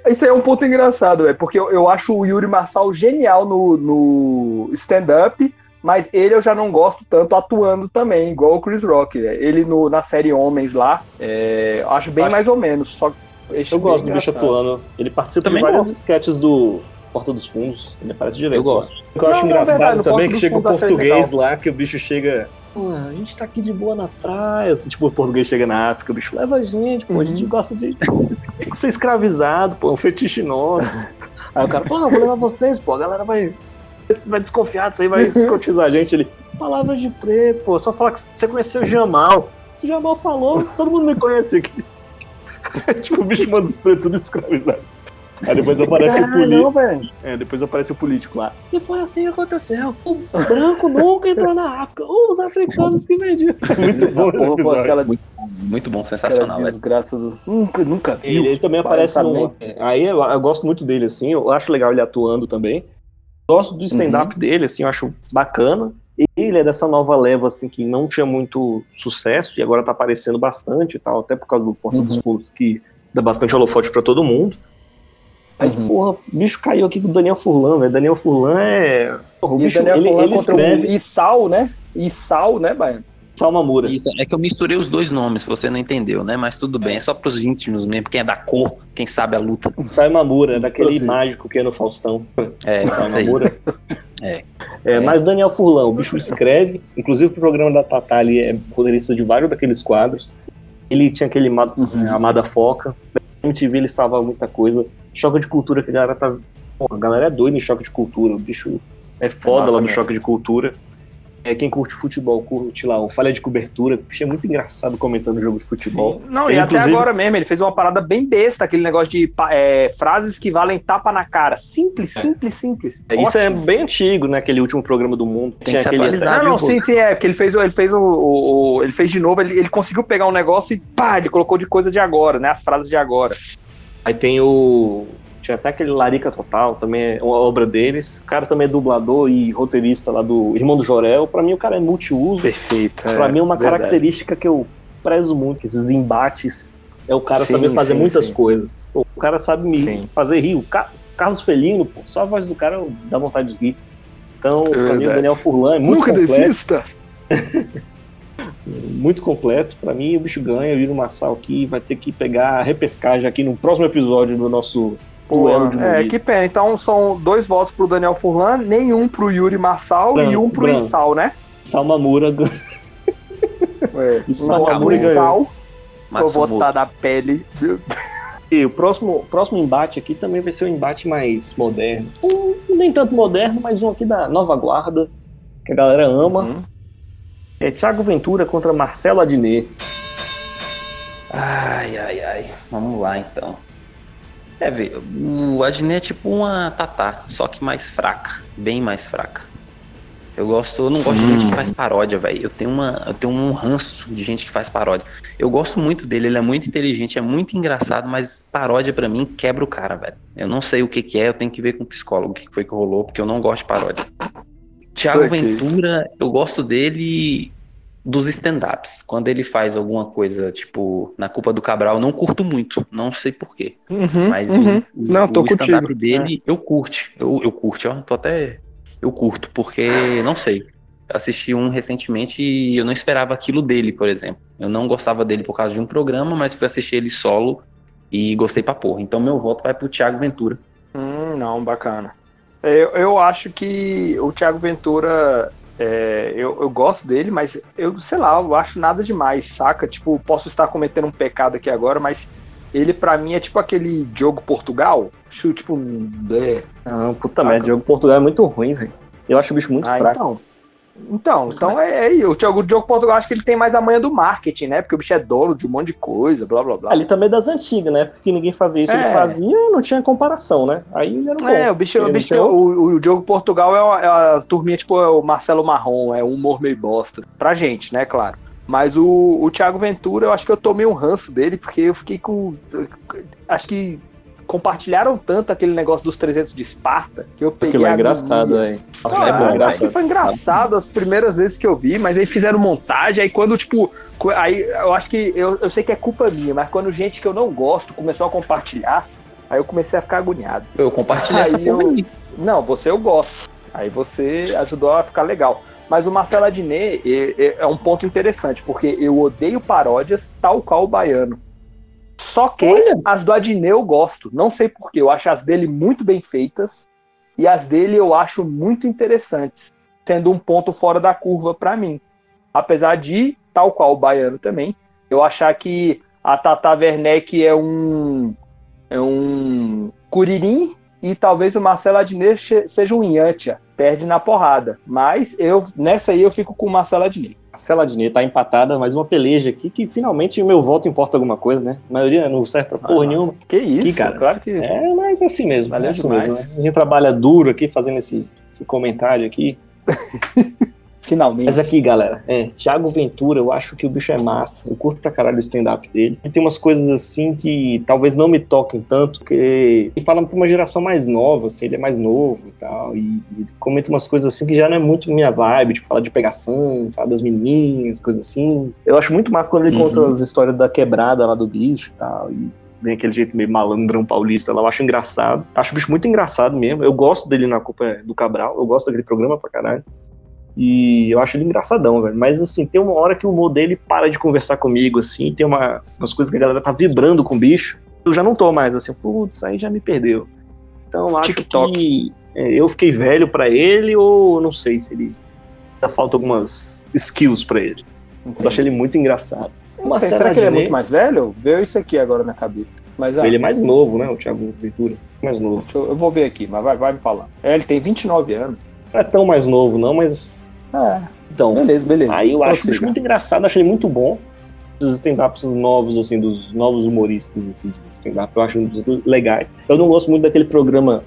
Isso aí é um ponto engraçado, é porque eu, eu acho o Yuri Marçal genial no, no stand-up, mas ele eu já não gosto tanto atuando também, igual o Chris Rock. né? Ele no, na série Homens lá, é, eu acho bem Acho- mais ou menos. Só Eu bem gosto do bicho atuando. Ele participa Também de várias gosto. sketches do Porta dos Fundos. Ele aparece direto. Eu gosto. O que eu acho Não, não, é engraçado verdade, no também é que chega o português lá, que o bicho chega. "Pô, a gente tá aqui de boa na praia. Assim, tipo, o português chega na África, o bicho leva a gente, pô, a gente Uhum. gosta de ser escravizado, pô, é um fetiche nosso. Aí o cara, pô, não, vou levar vocês, pô, a galera vai, vai desconfiar disso aí, vai escrotizar a gente. Ele, palavras de preto, pô, só falar que você conheceu o Jamal. Se o Jamal falou, todo mundo me conhece aqui. tipo, o bicho manda os pretos tudo escravizado. Aí depois aparece o Ah, político. É, depois aparece o político lá. E foi assim que aconteceu. O branco nunca entrou na África. Os africanos que vendiam. Muito bom porra, pô, aquela, Muito bom, aquela sensacional, velho. desgraça do. Nunca, nunca vi. Ele, ele também aparece no. Aí eu, eu gosto muito dele, assim. Eu acho legal ele atuando também. Gosto do stand-up dele, assim, eu acho bacana. Ele é dessa nova leva, assim, que não tinha muito sucesso e agora tá aparecendo bastante e tal, até por causa do Porta dos Fundos, que dá bastante holofote pra todo mundo. Mas, Uhum. porra, o bicho caiu aqui com o Daniel Furlan, velho. Daniel Furlan é. Porra, o E o bicho, Daniel ele, Furlan ele contra escreve. o Issal, né? Issal, né, Baiano? Salmamura. Isso, é que eu misturei os dois nomes, você não entendeu, né? Mas tudo bem, é só pros íntimos mesmo, quem é da cor, quem sabe a luta. Salmamura, daquele Perfeito. mágico que é no Faustão. É. Salmamura. É. É, mas o Daniel Furlan, o bicho escreve, inclusive o programa da Tatá ali é roteirista de vários daqueles quadros. Ele tinha aquele Uhum. Amada Foca. Na MTV ele salva muita coisa. Choque de cultura que a galera tá. Pô, a galera é doida em choque de cultura. O bicho é foda massa lá no mesmo. choque de cultura. É, quem curte futebol, curte lá o Falha de Cobertura. O bicho é muito engraçado comentando jogo de futebol. Não, Ele, e até inclusive- agora mesmo, ele fez uma parada bem besta, aquele negócio de é, frases que valem tapa na cara. Simples, simples, simples. É, Isso é bem antigo, né? Aquele último programa do mundo. Tem que se aquele- atualizar. Não, não, viu, sim, sim, é, que ele fez, o- ele fez o, o- o- ele fez de novo, ele, ele conseguiu pegar um negócio e pá, ele colocou de coisa de agora, né, as frases de agora. Aí tem o. Tinha até aquele Larica Total, também é uma obra deles. O cara também é dublador e roteirista lá do Irmão do Jorel. Pra mim, o cara é multiuso. Perfeito. Pra mim, é uma verdade. característica que eu prezo muito, esses embates. É o cara Sim, saber fazer sim, muitas sim. coisas. Pô, o cara sabe me Sim. fazer rir. O Ca- Carlos Felino, pô, só a voz do cara dá vontade de rir. Então, pra mim, o. Daniel Furlan é muito Nunca completo. desista. muito completo. Pra mim, o bicho ganha. O Yuri Massal aqui vai ter que pegar a repescagem aqui no próximo episódio do nosso duelo de é, que pena. Então são dois votos pro Daniel Furlan, nenhum pro Yuri Marçal e Branco, um pro branco. Issal, né? Salmamura ganha. É, Issal, um pro Mamura ganhou. Issal, vou botar na pele. E o próximo, próximo embate aqui também vai ser um embate mais moderno. Um, nem tanto moderno, mas um aqui da nova guarda, que a galera ama. Uhum. É Thiago Ventura contra Marcelo Adnet. Ai, ai, ai. Vamos lá, então. É, vê, o Adnet é tipo uma Tatá, só que mais fraca. Bem mais fraca. Eu gosto, eu não gosto de gente que faz paródia, velho. Eu tenho uma, eu tenho um ranço de gente que faz paródia. Eu gosto muito dele, ele é muito inteligente, é muito engraçado, mas paródia pra mim quebra o cara, velho. Eu não sei o que que é, eu tenho que ver com o psicólogo o que foi que rolou, porque eu não gosto de paródia. Thiago. Ventura, eu gosto dele dos stand-ups. Quando ele faz alguma coisa, tipo, na culpa do Cabral, eu não curto muito. Não sei porquê. Uhum, Mas uhum. o, Não, o stand-up dele, eu curte. Eu, eu curto, ó. Tô até. Eu curto, porque não sei. Eu assisti um recentemente e eu não esperava aquilo dele, por exemplo. Eu não gostava dele por causa de um programa, mas fui assistir ele solo e gostei pra porra. Então meu voto vai pro Thiago Ventura. Hum, não, bacana. Eu, eu acho que o Thiago Ventura, é, eu, eu gosto dele, mas eu, sei lá, eu acho nada demais, saca? Tipo, posso estar cometendo um pecado aqui agora, mas ele pra mim é tipo aquele Diogo Portugal. Acho tipo. É. Não, puta merda, o jogo Portugal é muito ruim, velho. Eu acho o bicho muito Ah, fraco. então. Então, então é, é o Thiago Diogo Portugal acho que ele tem mais a manha do marketing, né? Porque o bicho é dono de um monte de coisa, blá blá blá. Ali também é das antigas, né? Porque ninguém fazia isso, É. ele fazia, não tinha comparação, né? Aí ele era bom. É, o bicho, o, bicho tem um- o, o Diogo Portugal é uma, é uma turminha tipo é o Marcelo Marrom, é um humor meio bosta. Pra gente, né, claro. Mas o, o Thiago Ventura, eu acho que eu tomei um ranço dele, porque eu fiquei com. Acho que compartilharam tanto aquele negócio dos 300 de Esparta que eu peguei. Aquilo é engraçado, velho. Não, é bom, acho engraçado. que foi engraçado as primeiras vezes que eu vi, mas aí fizeram montagem, aí quando, tipo, aí eu acho que eu, eu sei que é culpa minha, mas quando gente que eu não gosto começou a compartilhar, aí eu comecei a ficar agoniado. Eu compartilhei essa porra eu- aí. Não, você eu gosto. Aí você ajudou a ficar legal. Mas o Marcelo Adnet é, é- é um ponto interessante, porque eu odeio paródias tal qual o baiano. Só que Olha. as do Adnet eu gosto. Não sei porquê. Eu acho as dele muito bem feitas e as dele eu acho muito interessantes, sendo um ponto fora da curva pra mim. Apesar de, tal qual o baiano também, eu achar que a Tata Werneck é um é um curirim e talvez o Marcelo Adnet seja um Yantia, perde na porrada. Mas eu nessa aí eu fico com o Marcelo Adnet. Marcela Adnet tá empatada, mais uma peleja aqui que finalmente o meu voto importa alguma coisa, né? A maioria não serve pra porra Ah, nenhuma. Que isso, Que cara. claro que É, mas é assim mesmo. Valeu é assim demais. mesmo, né? A gente trabalha duro aqui fazendo esse, esse comentário aqui. finalmente. Mas aqui, galera, é, Thiago Ventura, eu acho que o bicho é massa. Eu curto pra caralho o stand-up dele. E tem umas coisas assim que talvez não me toquem tanto, porque ele fala pra uma geração mais nova, assim, ele é mais novo e tal. E, e comenta umas coisas assim que já não é muito minha vibe, tipo, falar de pegação, falar das menininhas, coisas assim. Eu acho muito massa quando ele Uhum. conta as histórias da quebrada lá do bicho e tal. E vem aquele jeito meio malandrão paulista lá, eu acho engraçado. Acho o bicho muito engraçado mesmo. Eu gosto dele na Culpa do Cabral, eu gosto daquele programa pra caralho. E eu acho ele engraçadão, velho. Mas assim, tem uma hora que o humor dele para de conversar comigo, assim, tem uma, umas coisas que a galera tá vibrando com o bicho. Eu já não tô mais assim, putz, aí já me perdeu. Então eu acho TikTok. que é, eu fiquei velho pra ele, ou não sei se ele. Ainda falta algumas skills pra ele. Mas eu achei ele muito engraçado. Não sei, será que ele é muito mais velho? Veio isso aqui agora na cabeça. Mas ah, Ele é mais novo, né? O Thiago Ventura. Mais novo. eu, eu vou ver aqui, mas vai, vai me falar. É, ele tem 29 anos. Não é tão mais novo, não, mas. É, Então. beleza, beleza. Aí eu acho muito engraçado, acho ele muito bom. Os stand-ups novos, assim, dos novos humoristas, assim, de stand-up, eu acho um dos legais. Eu não gosto muito daquele programa,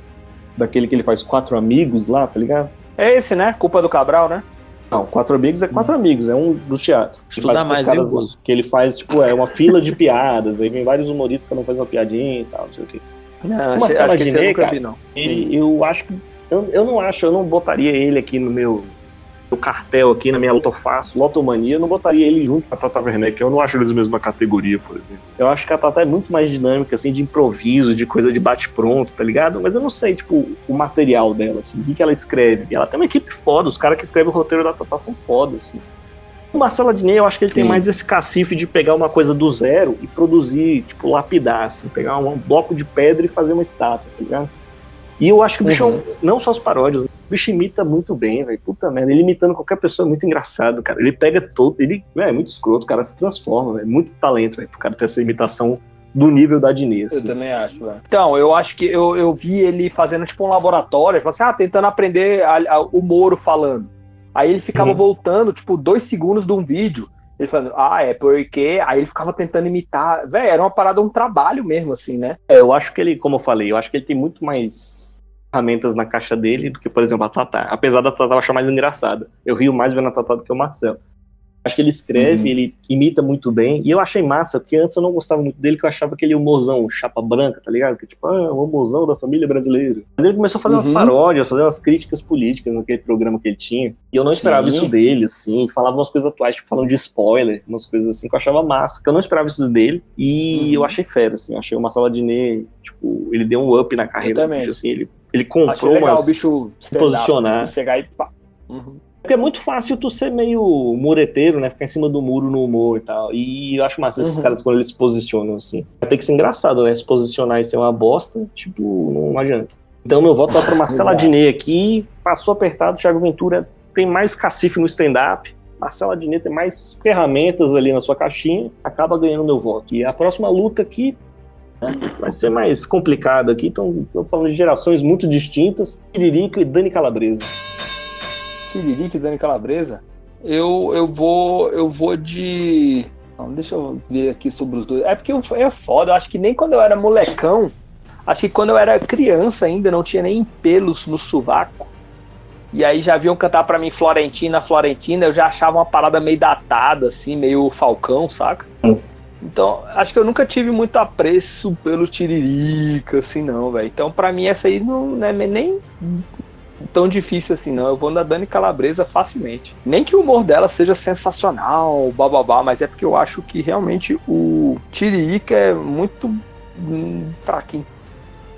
daquele que ele faz quatro amigos lá, tá ligado? É esse, né? Culpa do Cabral, né? Não, quatro amigos é quatro amigos, é um do teatro. Que Estudar mais, caras? Que ele faz, tipo, é uma fila de piadas, aí vem vários humoristas que não fazem uma piadinha e tal, não sei o quê. Não, Marcelo Adnet, nunca cara. vi, não. Ele, eu acho que. Eu, eu não acho, eu não botaria ele aqui no meu, meu cartel aqui, na minha Lotofácil, Lotomania, eu não botaria ele junto com a Tata Werneck. Eu não acho eles a mesma categoria, por exemplo. Eu acho que a Tata é muito mais dinâmica, assim, de improviso, de coisa de bate-pronto, tá ligado? Mas eu não sei, tipo, o material dela, assim, o que, ela escreve. E ela tem uma equipe foda, os caras que escrevem o roteiro da Tata são foda, assim. O Marcelo Adnet, eu acho que ele tem Sim. mais esse cacife de pegar uma coisa do zero e produzir, tipo, lapidar, assim, pegar um bloco de pedra e fazer uma estátua, tá ligado? E eu acho que o bicho, Uhum. não só as paródias, o bicho imita muito bem, velho. Puta merda, ele imitando qualquer pessoa é muito engraçado, cara. Ele pega todo, ele véio, é muito escroto, o cara se transforma, velho. Muito talento, velho, pro cara ter essa imitação do nível da Diniz. Eu assim. também acho, velho. Então, eu acho que eu, eu vi ele fazendo tipo um laboratório, assim, ah, tentando aprender a- a- o Moro falando. Aí ele ficava Uhum. voltando, tipo, dois segundos de um vídeo. Ele falando, ah, é porque. Aí ele ficava tentando imitar. Velho, era uma parada, um trabalho mesmo, assim, né? É, eu acho que ele, como eu falei, eu acho que ele tem muito mais ferramentas na caixa dele do que, por exemplo, a Tatá. Apesar da Tatá eu achar mais engraçada. Eu rio mais vendo a Tatá do que o Marcelo. Acho que ele escreve, Uhum. ele imita muito bem. E eu achei massa, porque antes eu não gostava muito dele, que eu achava aquele humorzão, chapa branca, tá ligado? Que tipo, ah, o humorzão da família brasileira. Mas ele começou a fazer umas Uhum. paródias, fazer umas críticas políticas naquele programa que ele tinha. E eu não esperava Sim. isso dele, assim. Falava umas coisas atuais, tipo, falando de spoiler, umas coisas assim que eu achava massa. Que eu não esperava isso dele. E Uhum. eu achei fera, assim. Eu achei o Marcelo Adnet, tipo, ele deu um up na carreira assim. Ele, ele comprou legal umas... o bicho stand-up, posicionar. tipo, Chegar e pá. Uhum. Porque é muito fácil tu ser meio mureteiro, né? Ficar em cima do muro no humor e tal. E eu acho massa esses Uhum. caras quando eles se posicionam assim. Tem que ser engraçado, né? Se posicionar e ser uma bosta, tipo, não adianta. Então meu voto vai pro Marcelo Exato. Adnet aqui. Passou apertado, Thiago Ventura tem mais cacife no stand-up. Marcelo Adnet tem mais ferramentas ali na sua caixinha. Acaba ganhando meu voto. E a próxima luta aqui né, vai ser mais complicada aqui. Então, falando de gerações muito distintas. Tiririca e Dani Calabresa. Tiririca e Dani Calabresa, eu, eu vou eu vou de. Não, deixa eu ver aqui sobre os dois. É porque eu- é foda, eu acho que nem quando eu era molecão, acho que quando eu era criança ainda, não tinha nem pelos no sovaco. E aí já viam cantar pra mim Florentina, Florentina, eu já achava uma parada meio datada, assim, meio Falcão, saca? Então, acho que eu nunca tive muito apreço pelo Tiririca, assim, não, velho. Então, pra mim, essa aí não é nem tão difícil assim, não. Eu vou na Dani Calabresa facilmente. Nem que o humor dela seja sensacional, bababá, mas é porque eu acho que realmente o Tiririca é muito hum, fraquinho.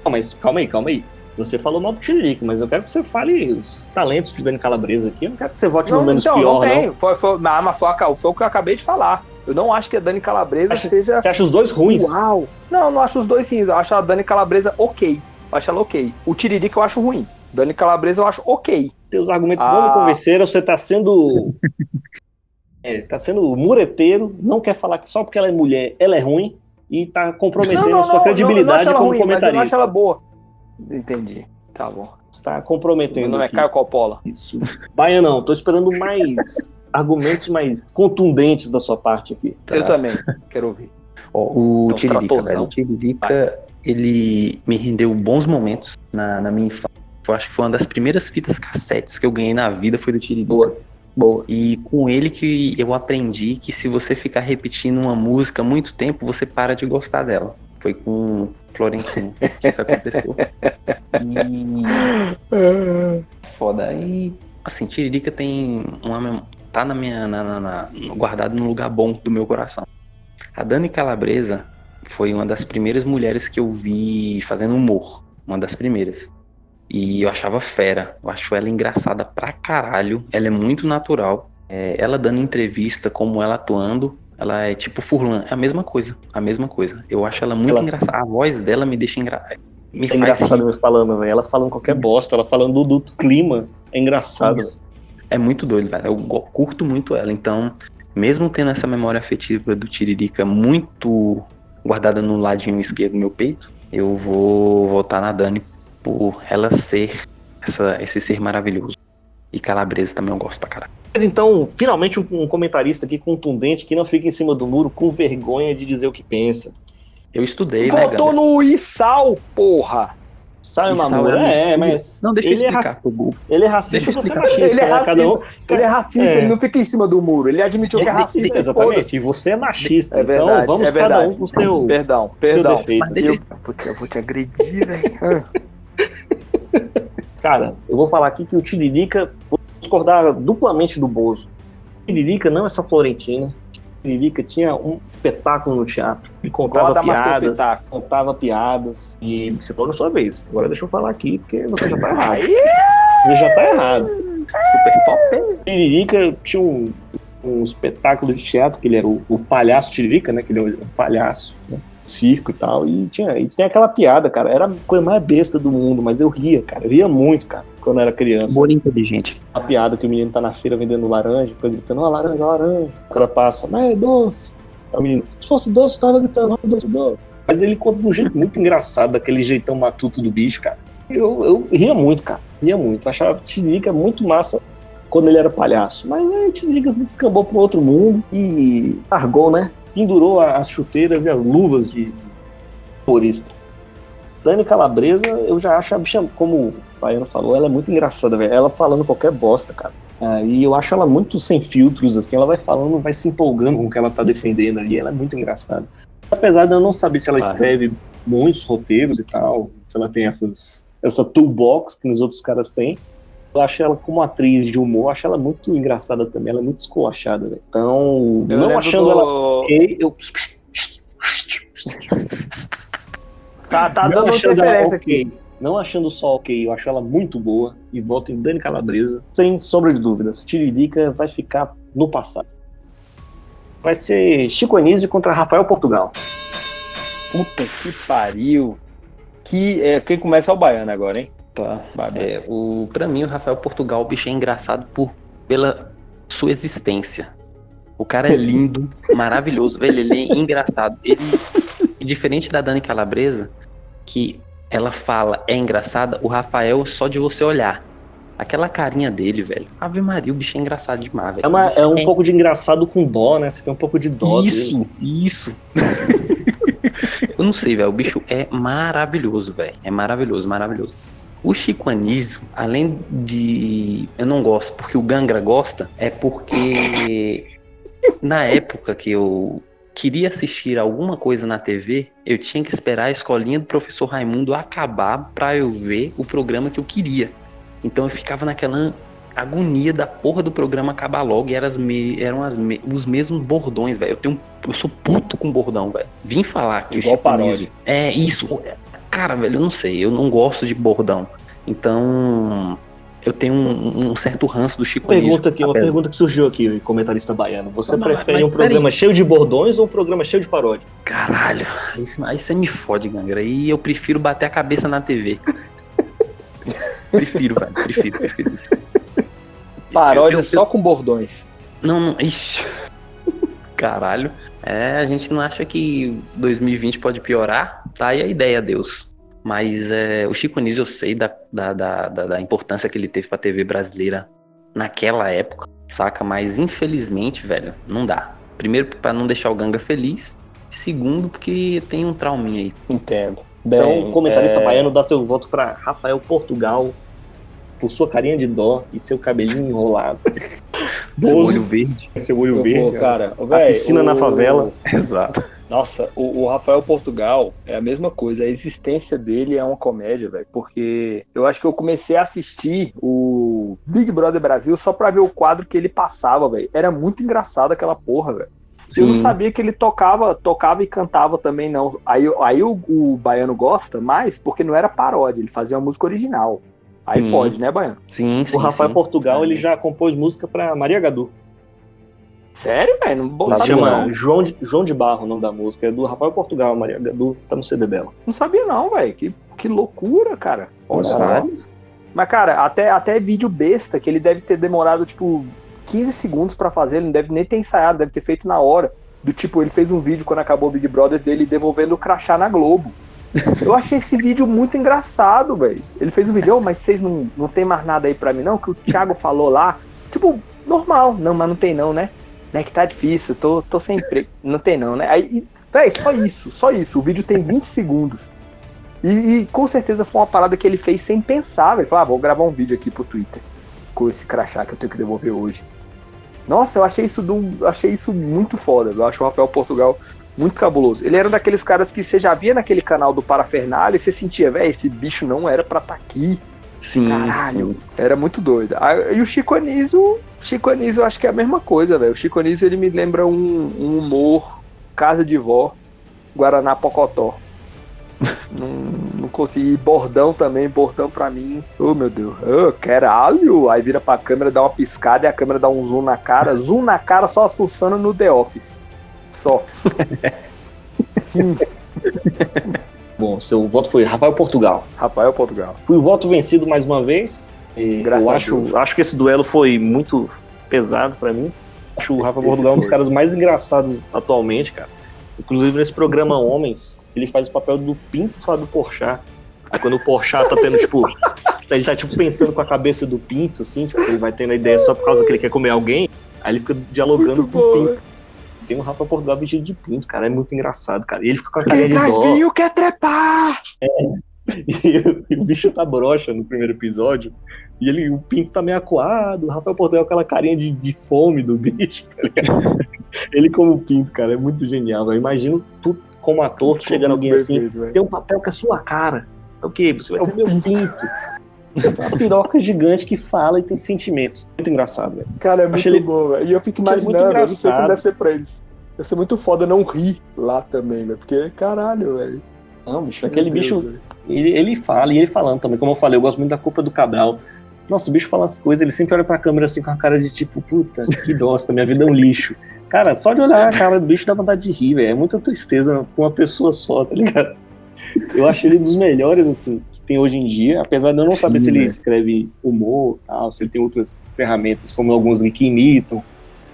Não, mas calma aí, calma aí. Você falou mal do Tiririca, mas eu quero que você fale os talentos de Dani Calabresa aqui. Eu não quero que você vote no menos então, pior, não não. tem. Foi, foi, mas mas foi, foi o que eu acabei de falar. Eu não acho que a Dani Calabresa Acha- seja. Você acha os dois ruins? Uau! Não, eu não acho os dois sim. Eu acho a Dani Calabresa ok. Eu acho ela ok. O Tiririca eu acho ruim. Dani Calabresa eu acho ok. Seus argumentos Ah. não me convenceram, você tá sendo. é, tá sendo mureteiro, não quer falar que só porque ela é mulher, ela é ruim e tá comprometendo sua credibilidade acho ela como ruim, mas eu não acho comentarista. ela boa. Entendi. Tá bom. Está Meu comprometendo. nome é aqui. Caio Coppola. Isso. Baia não, tô esperando mais argumentos mais contundentes da sua parte aqui. Tá. Eu também. Quero ouvir. Ó, o Então, Tiririca, velho. O Tiririca, ele me rendeu bons momentos na, na minha infância. Eu acho que foi uma das primeiras fitas cassetes que eu ganhei na vida foi do Tiririca. Boa. Boa. E com ele que eu aprendi que se você ficar repetindo uma música muito tempo, você para de gostar dela. Foi com Florentino que isso aconteceu. E é foda. E assim, Tiririca tem uma tá na minha na, na- na- guardado num lugar bom do meu coração. A Dani Calabresa foi uma das primeiras mulheres que eu vi fazendo humor, uma das primeiras. E eu achava fera, eu acho ela engraçada pra caralho, ela é muito natural. É, ela dando entrevista, como ela atuando, ela é tipo Furlan, é a mesma coisa, a mesma coisa. Eu acho ela muito Ela- engraçada, a voz dela me deixa engraçada. Me É faz engraçado rir. falando, velho. Ela falando qualquer bosta, ela falando do, do clima. É engraçado. Isso. É muito doido, velho. Eu curto muito ela. Então, mesmo tendo essa memória afetiva do Tiririca muito guardada no ladinho esquerdo do meu peito, eu vou voltar na Dani por ela ser essa, esse ser maravilhoso. E Calabresa também eu gosto pra caralho. Mas então, finalmente um, um comentarista aqui contundente que não fica em cima do muro com vergonha de dizer o que pensa. Eu estudei, né, Votou galera? no Isal, porra! Sabe, Mamura? é É, estudo. mas. Não, deixa eu ele é explicar. raci- pro Gu. Ele é racista, Deixa eu você é machista. Ele é né? Cada um. Ele é racista, É. ele não fica em cima do muro. Ele admitiu que é É, racista. Exatamente. E você é machista. É verdade, então vamos é cada um com o seu, Perdão, com o seu perdão. defeito. Eu Eu, vou te, eu vou te agredir, velho. Cara, eu vou falar aqui que o Tiririca, vou discordar duplamente do Bozo. O Tiririca não é só Florentina. Tiririca tinha um espetáculo no teatro. Ele contava piadas, contava piadas. E você falou na sua vez. Agora deixa eu falar aqui, porque você já tá errado. Você já tá errado. Super pop. Tiririca tinha um, um espetáculo de teatro, que ele era o, o palhaço Tiririca, né? Que ele é um palhaço, né? Circo e tal. E tinha, e tem aquela piada, cara. Era a coisa mais besta do mundo, mas eu ria, cara. Eu ria muito, cara, quando eu era criança. Humor inteligente. A piada que o menino tá na feira vendendo laranja, fica gritando, ó, laranja, laranja. O cara passa, mas é doce. Aí o menino, se fosse doce, tava gritando, ó, doce, doce. Mas ele conta de um jeito muito engraçado, daquele jeitão matuto do bicho, cara. Eu, eu ria muito, cara. Ria muito. Eu achava Tiririca muito massa quando ele era palhaço. Mas aí Tiririca se descambou pro outro mundo e largou, né? Pendurou as chuteiras e as luvas de humorista. Dani Calabresa, eu já acho a bicha, como o Baiano falou, ela é muito engraçada, velho. Ela falando qualquer bosta, cara. Ah, e eu acho ela muito sem filtros, assim. Ela vai falando, vai se empolgando com o que ela tá defendendo ali. Ela é muito engraçada. Apesar de eu não saber se ela Claro. escreve muitos roteiros e tal, se ela tem essas, essa toolbox que nos outros caras têm. Eu acho ela como atriz de humor, eu acho ela muito engraçada também. Ela é muito esculachada, velho. Então, eu não achando do- ela ok, eu. Tá, tá não dando achando ela interferência ok, aqui. não achando só ok, eu acho ela muito boa e voto em Dani Calabresa, sem sombra de dúvidas. Tiririca vai ficar no passado. Vai ser Chico Anísio contra Rafael Portugal. Puta que pariu. Que, é, quem começa é o Baiano agora, hein? Tá. É, o, pra mim, o Rafael Portugal, o bicho é engraçado por, pela sua existência. O cara é lindo, maravilhoso, velho. Ele é engraçado. Ele, diferente da Dani Calabresa, que ela fala é engraçada, o Rafael só de você olhar. Aquela carinha dele, velho. Ave Maria, o bicho é engraçado demais, velho. É, uma- é um pouco de engraçado com dó, né? Você tem um pouco de dó. dele. Isso, isso. Eu não sei, velho. O bicho é maravilhoso, velho. É maravilhoso, maravilhoso. O Chico Anísio, além de. Eu não gosto porque o Gangra gosta, é porque na época que eu queria assistir alguma coisa na TV, eu tinha que esperar a escolinha do professor Raimundo acabar pra eu ver o programa que eu queria. Então eu ficava naquela agonia da porra do programa acabar logo e eram, as me- eram as me- os mesmos bordões, velho. Eu tenho eu sou puto com bordão, velho. Vim falar que Igual o. Anísio- É isso. Cara, velho, eu não sei, eu não gosto de bordão. Então, eu tenho um, um certo ranço do Chico Pergunta aqui, uma pergunta que surgiu aqui, comentarista baiano. Você Não, prefere mas um programa peraí. cheio de bordões ou um programa cheio de paródias? Caralho, aí, aí você me fode, Gangra. Aí eu prefiro bater a cabeça na TV. prefiro, velho, prefiro, prefiro. prefiro. Paródia Eu- eu- só com bordões. Não, não. Ixi. Caralho. É, a gente não acha que 2020 pode piorar? Tá aí a ideia, Deus. Mas é, o Chico Anísio eu sei da, da, da, da- da importância que ele teve pra TV brasileira naquela época, saca? Mas infelizmente, velho, não dá. Primeiro, pra não deixar o Ganga feliz. Segundo, porque tem um trauminha aí. Entendo. Então, Bem, o comentarista é, baiano dá seu voto pra Rafael Portugal por sua carinha de dó e seu cabelinho enrolado. Seu Bozo, olho verde. seu olho eu verde. vou, cara. Véi, piscina na favela. Exato. Nossa, o, o Rafael Portugal é a mesma coisa. A existência dele é uma comédia, velho. Porque eu acho que eu comecei a assistir o Big Brother Brasil só pra ver o quadro que ele passava, velho. Era muito engraçado aquela porra, velho. Eu não sabia que ele tocava, tocava e cantava também, não. Aí, aí o, o Baiano gosta mais porque não era paródia, ele fazia uma música original. Aí Sim. pode, né, Baiano? Sim, sim. O Rafael sim. Portugal, ele já compôs música pra Maria Gadu. Sério, velho? Não, Ela chama não. João de, João de Barro, o nome da música. É do Rafael Portugal, Maria Gadu, tá no CD dela. Não sabia, não, velho. Que, que loucura, cara. Olha. Mas, cara, até, até vídeo besta, que ele deve ter demorado, tipo, 15 segundos pra fazer, ele não deve nem ter ensaiado, deve ter feito na hora. Do tipo, ele fez um vídeo quando acabou o Big Brother dele devolvendo o crachá na Globo. Eu achei esse vídeo muito engraçado, velho. Ele fez um vídeo, "Ô, mas vocês não, não tem mais nada aí pra mim, não? Que o Thiago falou lá. Tipo, normal. Não, mas não tem não, né? Né, que tá difícil, tô, tô sem emprego. Não tem não, né? Aí, véi, só isso, só isso. O vídeo tem 20 segundos. E, e com certeza foi uma parada que ele fez sem pensar, velho. Falou, ah, vou gravar um vídeo aqui pro Twitter com esse crachá que eu tenho que devolver hoje. Nossa, eu achei isso, do, achei isso muito foda. Eu acho o Rafael Portugal muito cabuloso. Ele era um daqueles caras que você já via naquele canal do Parafernália e você sentia, velho, esse bicho não era pra estar aqui. Sim, Caralho. sim. Era muito doido. Ah, E o Chico Anísio, Chico Anísio eu acho que é a mesma coisa, velho. O Chico Anísio ele me lembra um, um humor, casa de vó, Guaraná Pocotó. não, não consegui. Bordão também, bordão pra mim. Oh meu Deus, oh, caralho! Aí vira pra câmera, dá uma piscada e a câmera dá um zoom na cara. Zoom na cara só funciona no The Office. Só. Bom, seu voto foi Rafael Portugal. Rafael Portugal. Fui o voto vencido mais uma vez. Eu acho, acho que esse duelo foi muito pesado pra mim. Acho o Rafael Portugal um dos caras mais engraçados atualmente, cara. Inclusive nesse programa Homens, ele faz o papel do Pinto Fábio Porchat. Aí quando o Porchat tá tendo, tipo, ele tá tipo pensando com a cabeça do Pinto, assim, tipo, ele vai tendo a ideia só por causa que ele quer comer alguém, aí ele fica dialogando Muito com o Pinto. Tem o Rafael Portugal vestido de Pinto, cara, é muito engraçado, cara. E ele fica com a carinha Quem de dó. quer trepar! E o- e o bicho tá broxa no primeiro episódio. E ele, o pinto tá meio acuado. O Rafael Portugal com aquela carinha de, de fome do bicho, tá ligado? ele como pinto, cara, é muito genial. Eu imagino tu, como ator, tu chegando alguém assim, tem um papel com a sua cara. É o quê? Você vai É ser meu pinto. Você é uma piroca gigante que fala e tem sentimentos. Muito engraçado, velho. Cara, é muito Achei ele- bom, velho. E eu fico imaginando, eu não sei como engraçado. deve ser pra eles. Deve ser muito foda não rir lá também, velho. Porque, caralho, velho. Não, bicho, aquele Deus, bicho. Ele, ele fala, e ele falando também, como eu falei, eu gosto muito da culpa do Cabral. Nossa, o bicho fala as coisas, ele sempre olha pra câmera assim com a cara de tipo, puta, que bosta, minha vida é um lixo. Cara, só de olhar a cara do bicho dá vontade de rir, velho. É muita tristeza com uma pessoa só, tá ligado? Eu acho ele um dos melhores, assim, tem hoje em dia, apesar de eu não saber Sim, se ele velho. escreve humor tal, se ele tem outras ferramentas, como alguns que imitam,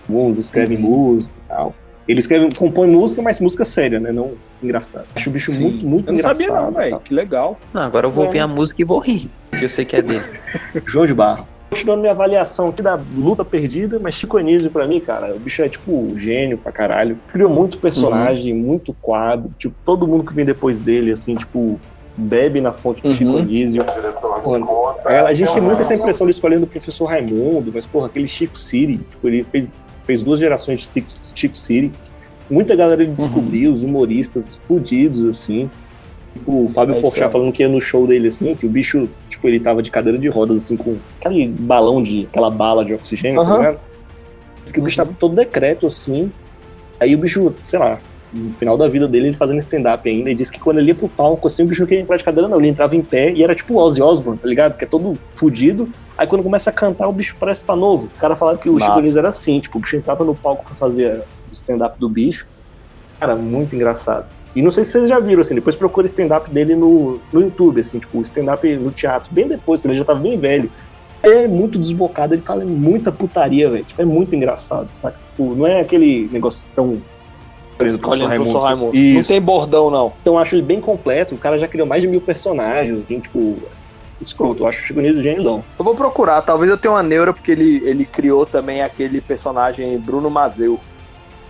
alguns escrevem Uhum. música e tal. Ele escreve, compõe música, mas música séria, né? Não engraçado. Acho o bicho Sim. muito, muito Eu não engraçado. sabia não, velho. Que legal. Não, agora eu vou É. ver a música e vou rir. Que eu sei que é dele. João de Barro. Continuando minha avaliação aqui da luta perdida, mas Chico Anísio pra mim, cara, o bicho é tipo gênio pra caralho. Criou muito personagem, uhum. muito quadro. Tipo, todo mundo que vem depois dele, assim, tipo, bebe na fonte do uhum. Chico Anísio. a gente tem muita essa impressão de escolhendo o professor Raimundo, mas, porra, aquele Chico City, tipo, ele fez, fez duas gerações de Chico City. Muita galera descobriu, uhum. os humoristas fudidos, assim. Tipo, o Fábio é Porchat falando que ia no show dele, assim, que o bicho, tipo, ele tava de cadeira de rodas, assim, com aquele balão de, aquela bala de oxigênio, uhum. tá ligado? Diz que o bicho tava todo decreto, assim. Aí o bicho, sei lá, no final da vida dele, ele fazendo stand-up ainda, e disse que quando ele ia pro palco, assim, o bicho não queria entrar de cadeira, não. Ele entrava em pé e era tipo o Ozzy Osbourne, tá ligado? Que é todo fudido. Aí quando começa a cantar, o bicho parece estar tá novo. Os caras falaram que o Chico Anísio era assim, tipo, o bicho entrava no palco pra fazer o stand-up do bicho. Cara, muito engraçado. E não sei se vocês já viram, assim, depois procura stand-up dele no, no YouTube, assim, tipo, stand-up no teatro, bem depois, que ele já tava bem velho. É muito desbocado, ele fala muita putaria, velho. Tipo, é muito engraçado, saca? Tipo, não é aquele negócio tão. Olha, Raimundo. Raimundo. Não tem bordão, não. Então eu acho ele bem completo. O cara já criou mais de mil personagens, assim, tipo, escroto. Eu acho o Chico Niso gêniozão. Eu vou procurar, talvez eu tenha uma neura, porque ele, ele criou também aquele personagem Bruno Mazeu.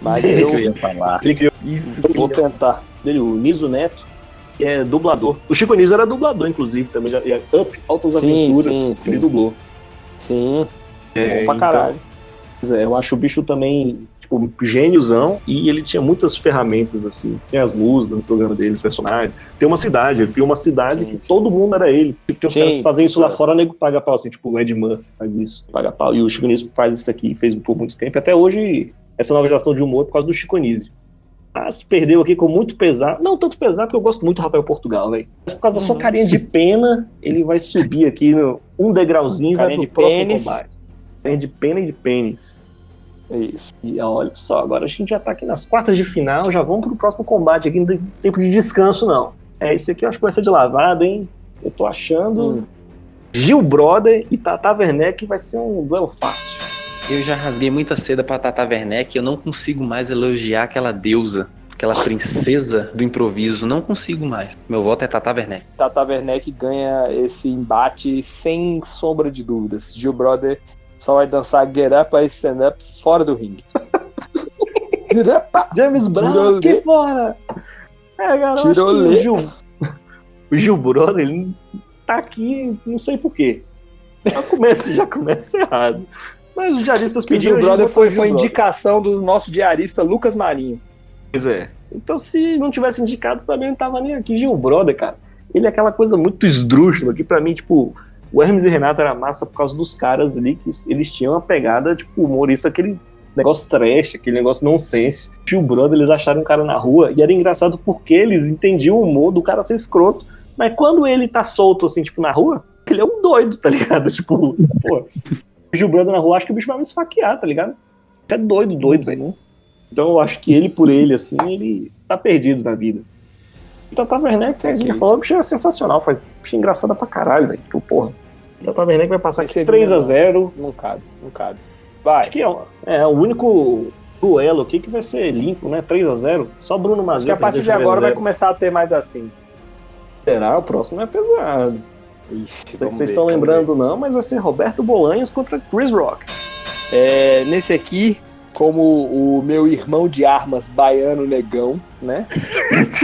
Mas eu, eu ia falar. Ele criou. Isso, vou tentar dele, o Niso Neto, que é dublador. O Chico Niso era dublador, inclusive, também. Já, Up, Altas sim, Aventuras, sim, sim. ele dublou. Sim. É, bom pra caralho. Então, é, eu acho o bicho também, tipo, gêniozão e ele tinha muitas ferramentas, assim. Tem as músicas no programa dele, os personagens. Tem uma cidade, ele criou uma cidade sim, que todo mundo era ele. Tipo, tem os caras que fazem isso lá fora, o nego paga pau, assim, tipo, o Ed Murphy faz isso, paga pau. E o Chico Niso faz isso aqui, fez por muito tempo. Até hoje, essa nova geração de humor é por causa do Chico Niso. Mas perdeu aqui com muito pesar. Não tanto pesar, porque eu gosto muito do Rafael Portugal, velho. Mas por causa da sua uhum. carinha de pena, ele vai subir aqui no, um degrauzinho e vai pro de próximo pênis. combate. Carinha de pena e de pênis. É isso. E olha só, agora a gente já tá aqui nas quartas de final, já vamos pro próximo combate aqui, não tem tempo de descanso, não. É, esse aqui eu acho que vai ser de lavada, hein? Eu tô achando. Hum. Gil Brother e Tata Werneck vai ser um duelo fácil. Eu já rasguei muita seda pra Tata Werneck, eu não consigo mais elogiar aquela deusa, aquela princesa do improviso, não consigo mais. Meu voto é Tata Werneck. Tata Werneck ganha esse embate sem sombra de dúvidas. Gil Brother só vai dançar Get Up e Stand Up fora do ringue. Get Up! James Brown aqui fora! É, garoto, o Gil, o Gil Brother, ele tá aqui, não sei porquê. Já começa, já começa errado. Mas os diaristas pediram. O Brother foi, foi indicação do nosso diarista Lucas Marinho. Pois é. Então, se não tivesse indicado, pra mim não tava nem aqui. Gil Brother, cara. Ele é aquela coisa muito esdrúxula que, pra mim, tipo, o Hermes e Renato era massa por causa dos caras ali, que eles tinham uma pegada, tipo, humorista, aquele negócio trash, aquele negócio nonsense. Gil Brother, eles acharam um cara na rua e era engraçado porque eles entendiam o humor do cara ser escroto. Mas quando ele tá solto, assim, tipo, na rua, ele é um doido, tá ligado? Tipo, pô, Gilbrando na rua, acho que o bicho vai me esfaquear, tá ligado? É doido, doido, velho. Então eu acho que ele, por ele, assim, ele tá perdido na vida. O Tata Werneck, a gente falou, o bicho é sensacional, faz bicho é engraçada pra caralho, velho. Tipo, porra. O Tata Werneck vai passar aqui 3x0. Não cabe, não cabe. Vai. Acho que é, é o único duelo aqui que vai ser limpo, né? 3x0. Só Bruno Mazeu. Que a partir de agora vai começar a ter mais assim. Será? O próximo é pesado. Ixi, vocês estão lembrando não, mas vai ser Roberto Bolanhos contra Chris Rock. É, nesse aqui, como o meu irmão de armas baiano negão, né?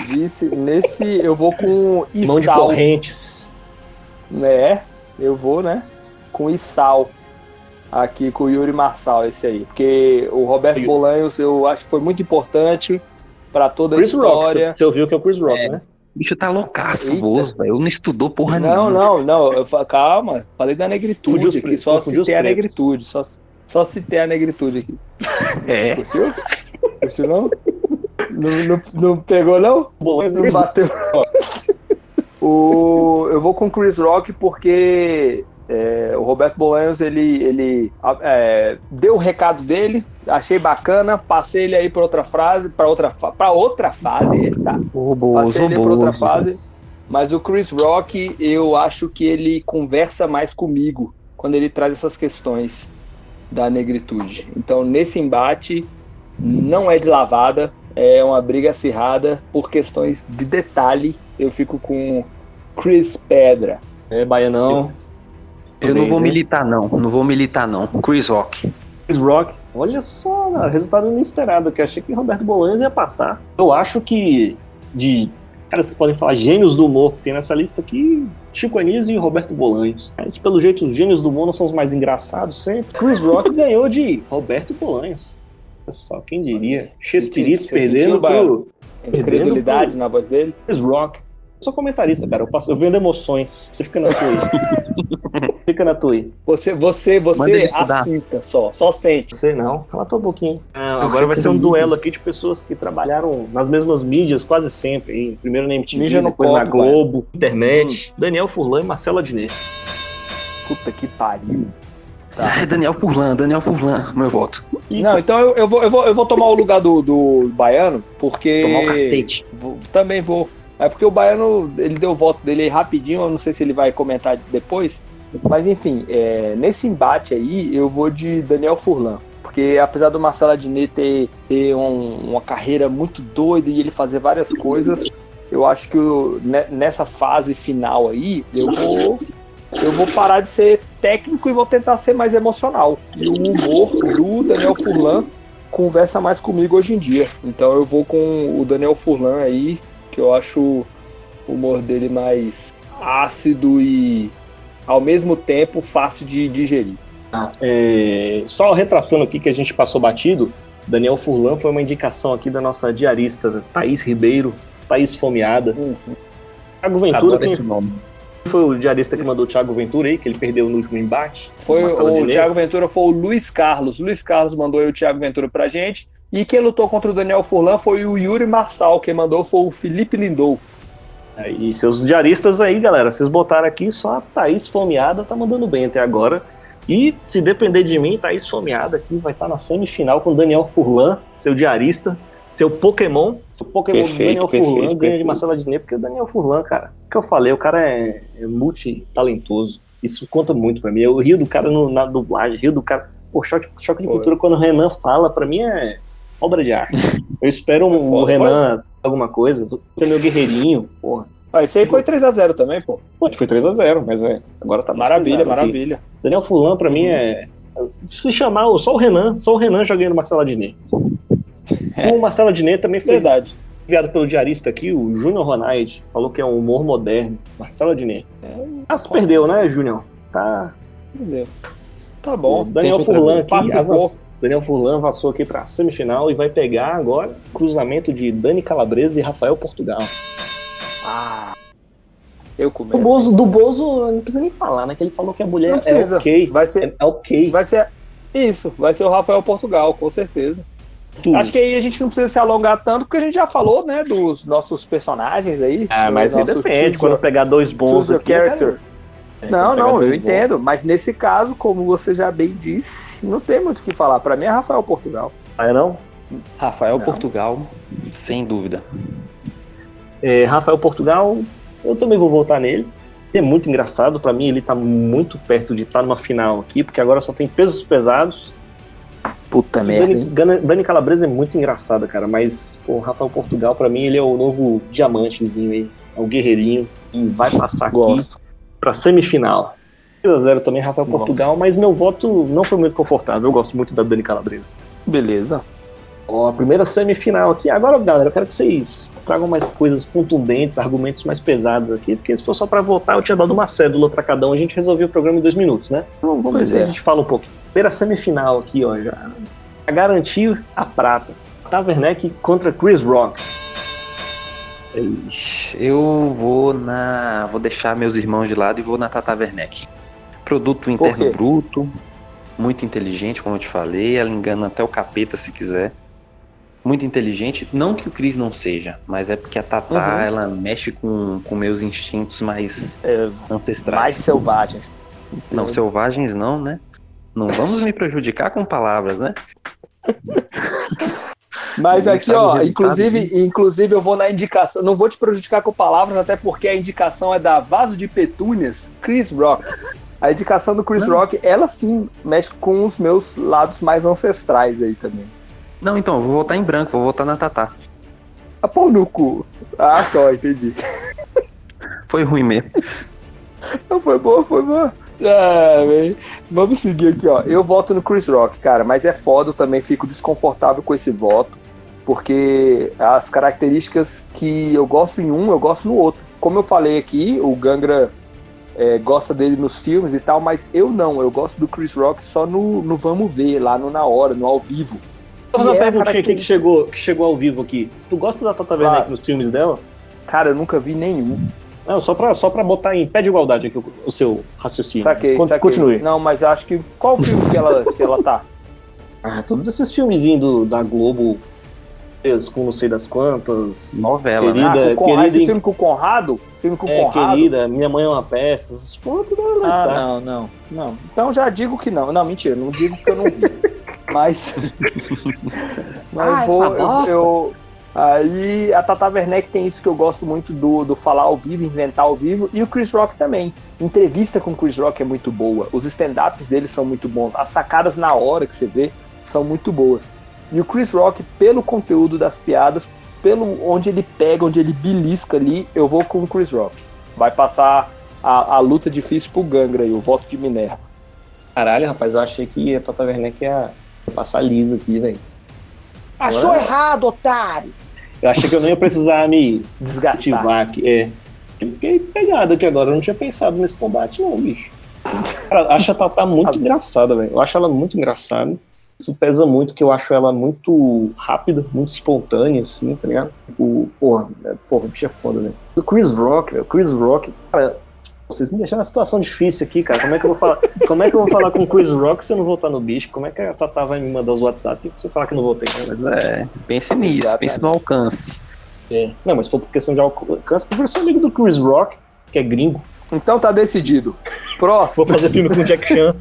Disse, nesse eu vou com Isal. Mão de correntes. Né? Eu vou, né? Com Isal. Aqui com o Yuri Marçal, esse aí. Porque o Roberto Yuri. Bolanhos eu acho que foi muito importante para toda a Chris história. Rock, você ouviu que é o Chris Rock, é. né? O bicho tá loucaço, Bozo, velho. Não estudou porra não, nenhuma. Não, não, não. Calma, falei da negritude aqui. Só citei a negritude. Só, só citei a negritude aqui. É. Curtiu? Curtiu não? Não, não, não pegou, não? Bom, não bateu. o, eu vou com Chris Rock porque é, o Roberto Bolanhos ele, ele é, deu o recado dele, achei bacana, passei ele aí para outra frase, para outra para outra fase, tá? passei ele para outra fase. Mas o Chris Rock, eu acho que ele conversa mais comigo quando ele traz essas questões da negritude. Então, nesse embate, não é de lavada, é uma briga acirrada por questões de detalhe. Eu fico com Chris Pedra. É, Baianão. Eu não Talvez, vou hein? militar, não. Não vou militar, não. Chris Rock. Chris Rock. Olha só, resultado inesperado, que eu achei que Roberto Bolanhos ia passar. Eu acho que de caras que podem falar gênios do humor que tem nessa lista aqui, Chico Anísio e Roberto Bolanhos. Mas pelo jeito, os gênios do humor não são os mais engraçados sempre. Chris Rock ganhou de Roberto Bolanhos. Só, quem diria? Chespirito Você perdendo pro Incredulidade na voz dele. Chris Rock. Eu sou comentarista, cara. Eu, passo, eu vendo emoções. Você fica na tua aí. fica na tua aí. Você, você, você assinta só, só sente. Sei não, cala tua boquinha. agora vai ser um duelo aqui de pessoas que trabalharam nas mesmas mídias quase sempre. aí. Primeiro na MTV, Mídia no depois na copo, Globo, internet. Daniel Furlan e Marcelo Adnet. Puta que pariu. Ai, Daniel Furlan, Daniel Furlan, meu voto. Não, então eu, eu, vou, eu, vou, eu vou tomar o lugar do, do Baiano, porque. Tomar um cacete. Vou- também vou. É porque o Baiano, ele deu o voto dele aí rapidinho, eu não sei se ele vai comentar depois. Mas enfim, é, nesse embate aí, eu vou de Daniel Furlan. Porque apesar do Marcelo Adnet ter, ter um- uma carreira muito doida e ele fazer várias coisas, eu acho que o- ne- nessa fase final aí, eu vou, eu vou parar de ser técnico e vou tentar ser mais emocional. E o humor do Daniel Furlan conversa mais comigo hoje em dia. Então eu vou com o Daniel Furlan aí, que eu acho o humor dele mais ácido e ao mesmo tempo fácil de digerir. É, só retraçando aqui que a gente passou batido, Daniel Furlan foi uma indicação aqui da nossa diarista Thaís Ribeiro, Thaís Fomeada. Thiago Ventura, Adoro quem esse nome. Foi o diarista que mandou o Thiago Ventura aí, que ele perdeu no último embate? Foi o. Thiago Ventura foi o Luiz Carlos. Luiz Carlos mandou aí o Thiago Ventura pra gente. E quem lutou contra o Daniel Furlan foi o Yuri Marçal. Quem mandou foi o Felipe Lindolfo. E seus diaristas aí, galera, vocês botaram aqui, só a Thaís Fomeada tá mandando bem até agora. E se depender de mim, Thaís Fomeada aqui vai estar na semifinal com Daniel Furlan, seu diarista, seu Pokémon. Seu Pokémon do Perfeito, Daniel perfeito, Furlan ganha de. Marcelo Adnet, porque o Daniel Furlan, cara, o que eu falei, o cara é, é multitalentoso. Isso conta muito pra mim. Eu rio do cara no- na dublagem, rio do cara. Pô, choque, choque de cultura, quando o Renan fala, pra mim é obra de arte. Eu espero um, o Foda. Renan alguma coisa, ser meu guerreirinho, porra. Ah, esse aí foi 3x0 também, pô. Pô, foi 3x0, mas é, agora tá Maravilha, pesado aqui. maravilha. Daniel Fulan, pra mim, é. Se chamar o- só o Renan, só o Renan ganha do Marcelo Adnet. O Marcelo Adnet também foi Verdade. enviado pelo diarista aqui, o Júnior Ronald. Falou que é um humor moderno. Marcelo Adnet. Ah, se perdeu, né, Júnior? Tá. Entendeu? Tá bom. o Daniel Furlan aqui avançou. Daniel Furlan avançou aqui pra semifinal e vai pegar agora cruzamento de Dani Calabresa e Rafael Portugal. Ah, eu Do começo. Bozo, do Bozo, não precisa nem falar, né? Que ele falou que a mulher é ok. Vai ser, É ok. vai ser isso, vai ser o Rafael Portugal, com certeza. Tudo. Acho que aí a gente não precisa se alongar tanto, porque a gente já falou, né, dos nossos personagens aí. Ah, mas aí depende. Quando pegar dois bons aqui, character. É, Não, não, eu bons. entendo. Mas nesse caso, como você já bem disse, não tem muito o que falar. Pra mim é Rafael Portugal. Ah, é não? Rafael Não. Portugal, sem dúvida. É, Rafael Portugal, eu também vou voltar nele. É muito engraçado, pra mim ele tá muito perto de estar numa final aqui, porque agora só tem pesos pesados. Puta E Dani, Dani- Dani Calabresa é muito engraçada, cara, mas pô, Rafael Portugal pra mim ele é o novo diamantezinho aí, é o guerreirinho e vai passar aqui Gosto. pra semifinal. 2x0 também Rafael Gosto. Portugal, mas meu voto não foi muito confortável, eu gosto muito da Dani Calabresa. Beleza. Ó, a primeira semifinal aqui. Agora, galera, eu quero que vocês tragam mais coisas contundentes, argumentos mais pesados aqui, porque se for só pra votar, eu tinha dado uma cédula pra cada um, a gente resolveu o programa em dois minutos, né? Então vamos Pois ver se é. a gente fala um pouco. Primeira semifinal aqui, ó, já. Pra garantir a prata. Taverneck contra Chris Rock. Eu vou na. Vou deixar meus irmãos de lado e vou na Tata Werneck. Produto interno bruto, muito inteligente, como eu te falei. Ela engana até o capeta se quiser. Muito inteligente. Não que o Cris não seja, mas é porque a Tata Uhum. ela mexe com, com meus instintos mais É, ancestrais. mais selvagens. Não, selvagens não, né? Não vamos me prejudicar com palavras, né? Mas aqui, ó, inclusive, disso. inclusive eu vou na indicação. Não vou te prejudicar com palavras, até porque a indicação é da Vaso de Petúnias, Chris Rock. A indicação do Chris Não. Rock, ela sim mexe com os meus lados mais ancestrais aí também. Não, então, vou votar em branco, vou votar na Tatá. A pau no cu. Ah, só, entendi. Foi ruim mesmo. Não, foi boa, foi boa. Ah. Vamos seguir aqui, ó. Eu voto no Chris Rock, cara, mas é foda, eu também fico desconfortável com esse voto, porque as características que eu gosto em um, eu gosto no outro. Como eu falei aqui, o Gangra é, gosta dele nos filmes e tal, mas eu não, eu gosto do Chris Rock só no, no vamos ver, lá no na hora, no ao vivo. Vou fazer uma é perguntinha aqui que chegou, que chegou ao vivo aqui. Tu gosta da Tata Werneck Claro. nos filmes dela? Cara, eu nunca vi nenhum. Não, só pra, só pra botar em pé de igualdade aqui o, o seu raciocínio. Saquei, Con- saquei. Continue. Não, mas eu acho que. Qual filme que ela, que ela tá? Ah, todos esses filmezinhos do- da Globo, com não sei das quantas. Novela, né? Querida, ah, com o Conrado, querida, esse filme com o Conrado? Filme com o é, Conrado? querida, Minha Mãe é uma peça, essas porra, ela Ah, tá. não, não, não. Então já digo que não. Não, mentira, não digo que eu não vi. Mas. Mas Ah, vou. essa Eu, bosta. eu- aí a Tata Werneck tem isso que eu gosto muito do, do falar ao vivo, inventar ao vivo. E o Chris Rock também. Entrevista com o Chris Rock é muito boa. Os stand-ups dele são muito bons. As sacadas na hora que você vê são muito boas. E o Chris Rock, pelo conteúdo das piadas, pelo onde ele pega, onde ele belisca ali, eu vou com o Chris Rock. Vai passar a, a luta difícil pro Gangra aí, o voto de Minerva. Caralho, rapaz, eu achei que a Tata Werneck ia passar lisa aqui, velho. Achou Agora- errado, otário! Eu achei que eu não ia precisar me Desgastar. aqui. É. Eu fiquei pegado aqui agora, eu não tinha pensado nesse combate, não, bicho. Cara, acho a Tata muito engraçada, velho. Eu acho ela muito engraçada. Isso pesa muito, que eu acho ela muito rápida, muito espontânea, assim, tá ligado? Tipo, porra, é, porra, o bicho é foda, velho. O Chris Rock, velho, o Chris Rock, cara, vocês me deixaram numa situação difícil aqui, cara. Como é que eu vou falar, como é que eu vou falar com o Chris Rock se eu não voltar no bicho? Como é que a Tata vai me mandar os WhatsApp se eu falar que não voltei? Mas, É, pense nisso, Exatamente. pense no alcance. é. Não, mas se for por questão de alcance, eu sou amigo do Chris Rock, que é gringo. Então tá decidido. Próximo. Vou fazer filme com o Jack Chan.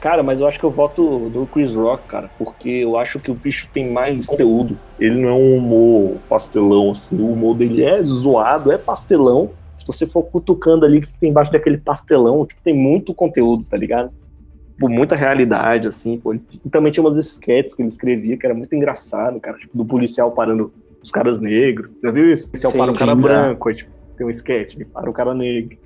Cara, mas eu acho que eu voto do Chris Rock, cara, porque eu acho que o bicho tem mais conteúdo. Ele não é um humor pastelão, assim. O humor dele é zoado, é pastelão. Você for cutucando ali, que tem embaixo daquele pastelão, tipo, tem muito conteúdo, tá ligado? Tipo, muita realidade, assim. Pô. Ele também tinha umas sketches que ele escrevia, que era muito engraçado, cara. Tipo, do policial parando os caras negros. Já viu isso? O policial Sim, para um cara sim, branco, aí, tipo, tem um sketch, ele para o cara negro.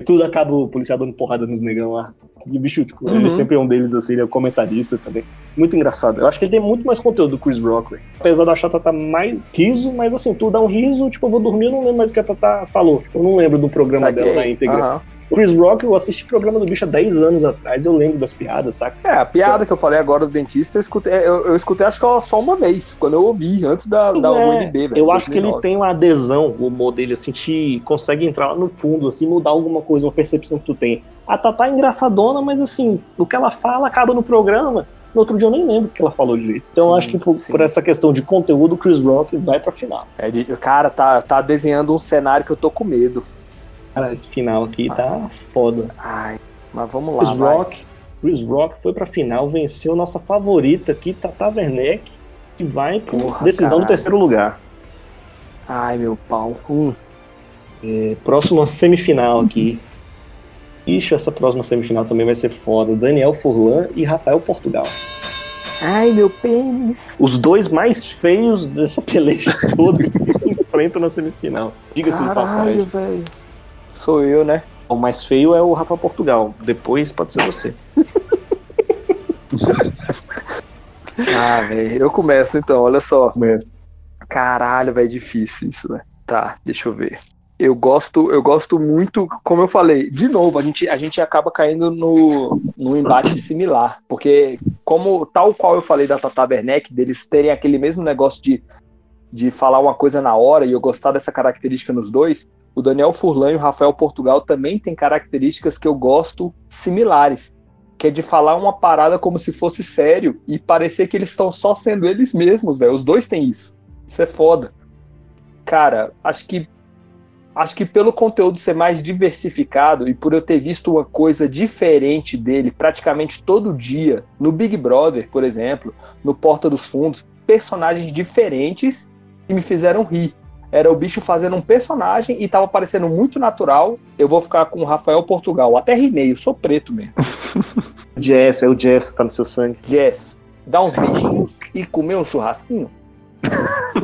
E tudo acaba o policial dando porrada nos negão lá. E o bicho, tipo, Uhum. ele sempre é um deles, assim, ele é comentarista também. Muito engraçado. Eu acho que ele tem muito mais conteúdo do Chris Rock. Apesar da Tata mais riso, mas assim, tu dá um riso, tipo, eu vou dormir, eu não lembro mais o que a Tata falou. Tipo, eu não lembro do programa Saquei. dela na íntegra. O Chris Rock, eu assisti o programa do bicho há 10 anos atrás, eu lembro das piadas, saca? É, a piada que eu falei agora do dentista, eu escutei, eu, eu escutei acho que só uma vez, quando eu ouvi, antes da, Pois da é, UNB, velho. Eu acho que ele 2009. tem uma adesão, o humor dele, assim, te consegue entrar lá no fundo, assim, mudar alguma coisa, uma percepção que tu tem. A Tatá é engraçadona, mas assim, o que ela fala acaba no programa. No outro dia eu nem lembro o que ela falou direito. Então eu Sim, acho que por, por essa questão de conteúdo, o Chris Rock vai pra final. É cara, tá, tá desenhando um cenário que eu tô com medo. Cara, esse final aqui tá foda. Ai, mas vamos lá. Chris vai. Rock, Chris Rock foi pra final, venceu nossa favorita aqui, Tata Werneck, que vai por Porra, decisão do caralho. terceiro lugar. Ai, meu pau. Hum. É, próxima semifinal aqui. Ixi, essa próxima semifinal também vai ser foda. Daniel Furlan e Rafael Portugal. Ai, meu pênis. Os dois mais feios dessa peleja toda se enfrentam na semifinal. Diga-se de passagem. velho. Sou eu, né? O mais feio é o Rafael Portugal. Depois pode ser você. Ah, velho. Eu começo então, olha só. Começa. Caralho, velho, é difícil isso, velho. Tá, deixa eu ver. Eu gosto, eu gosto muito, como eu falei, de novo, a gente, a gente acaba caindo no, no embate similar. Porque, como tal qual eu falei da Tata Werneck, deles terem aquele mesmo negócio de, de falar uma coisa na hora, e eu gostar dessa característica nos dois, o Daniel Furlan e o Rafael Portugal também têm características que eu gosto similares. Que é de falar uma parada como se fosse sério e parecer que eles estão só sendo eles mesmos, velho. Os dois têm isso. Isso é foda. Cara, acho que acho que pelo conteúdo ser mais diversificado e por eu ter visto uma coisa diferente dele praticamente todo dia no Big Brother, por exemplo, no Porta dos Fundos, personagens diferentes que me fizeram rir. Era o bicho fazendo um personagem e tava parecendo muito natural. Eu vou ficar com o Rafael Portugal. Até rimei, eu sou preto mesmo. Jess, é o Jess, tá no seu sangue. Jess, dá uns beijinhos e comer um churrasquinho.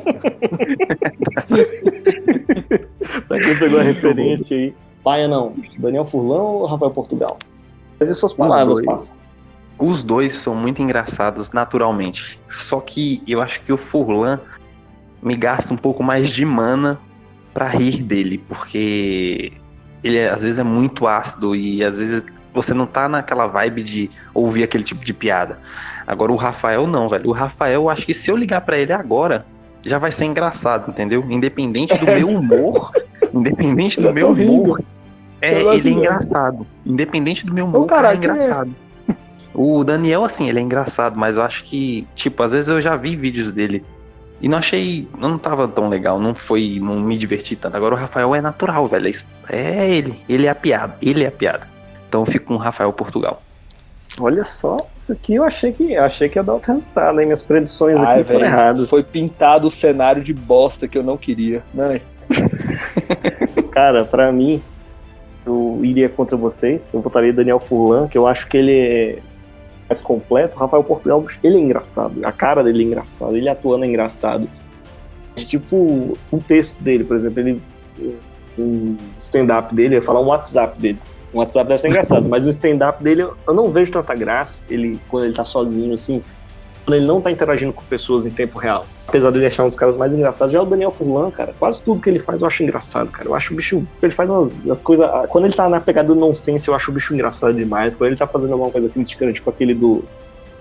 Pra quem pegou a referência aí. Paia não. Daniel Furlan ou Rafael Portugal? Mas suas palavras, Os dois. Os dois são muito engraçados naturalmente. Só que eu acho que o Furlan me gasta um pouco mais de mana pra rir dele, porque ele às vezes é muito ácido e às vezes você não tá naquela vibe de ouvir aquele tipo de piada. Agora o Rafael não, velho. O Rafael, eu acho que se eu ligar pra ele agora, já vai ser engraçado, entendeu? Independente do meu humor, independente do Eu meu rindo. humor, é, Eu tô ele é engraçado. Independente do meu humor, Ô, cara é caraca, é. engraçado. O Daniel, assim, ele é engraçado, mas eu acho que, tipo, às vezes eu já vi vídeos dele e não achei, não tava tão legal, não foi, não me diverti tanto. Agora o Rafael é natural, velho, é é ele, ele é a piada, ele é a piada. Então eu fico com o Rafael Portugal. Olha só, isso aqui eu achei que, eu achei que ia dar outro resultado, hein? Minhas predições Ai, aqui foram velho, erradas. Foi pintado o cenário de bosta que eu não queria. Né? Cara, pra mim, eu iria contra vocês. Eu votaria Daniel Furlan, que eu acho que ele é mais completo. O Rafael Portugal, ele é engraçado. A cara dele é engraçada. Ele atuando é engraçado. Mas, tipo, o texto dele, por exemplo, ele. O stand-up dele, ia falar um WhatsApp dele. O WhatsApp deve ser engraçado, mas o stand-up dele eu- não vejo tanta graça. Ele, quando ele tá sozinho, assim, quando ele não tá interagindo com pessoas em tempo real. Apesar de ele achar um dos caras mais engraçados, já é o Daniel Furlan, cara. Quase tudo que ele faz eu acho engraçado, cara. Eu acho o bicho. Ele faz umas as coisas. Quando ele tá na pegada do nonsense, eu acho o bicho engraçado demais. Quando ele tá fazendo alguma coisa criticando, tipo aquele do.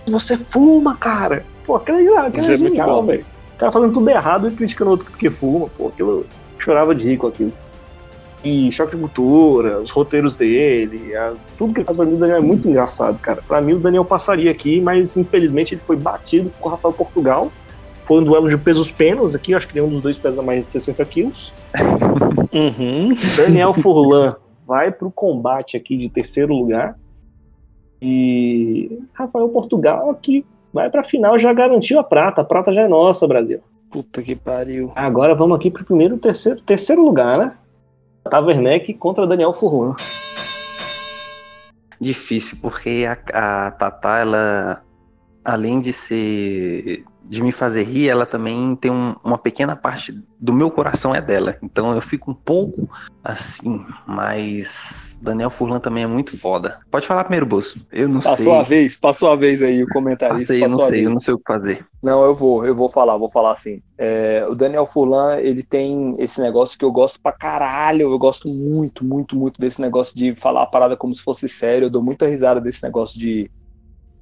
Você fuma, cara! Pô, aquele, aquele Isso é é genial, velho. O cara fazendo tudo errado e criticando o outro porque fuma, pô. Aquilo. eu Chorava de rir com aquilo. E choque de cultura, os roteiros dele, a- tudo que ele faz pra mim, o Daniel é muito engraçado, cara. Pra mim, o Daniel passaria aqui, mas infelizmente ele foi batido com o Rafael Portugal. Foi um duelo de pesos penas aqui, acho que nenhum dos dois pesa mais de 60 quilos. Uhum. Daniel Furlan vai pro combate aqui de terceiro lugar. E Rafael Portugal aqui vai pra final, já garantiu a prata. A prata já é nossa, Brasil. Puta que pariu. Agora vamos aqui pro primeiro, terceiro, terceiro lugar, né? Taverneck contra Daniel Furlan. Difícil, porque a, a Tatá, ela, além de ser. De me fazer rir, ela também tem um- uma pequena parte do meu coração é dela. Então eu fico um pouco assim, mas Daniel Furlan também é muito foda. Pode falar primeiro, Bolso. Eu não Passou sei. a vez, passou a vez aí o comentarista. Passei, eu não passou a sei, eu vez. não sei o que fazer. Não, eu vou, eu vou falar, vou falar assim. É, o Daniel Furlan, ele tem esse negócio que eu gosto pra caralho, eu gosto muito, muito, muito desse negócio de falar a parada como se fosse sério, eu dou muita risada desse negócio de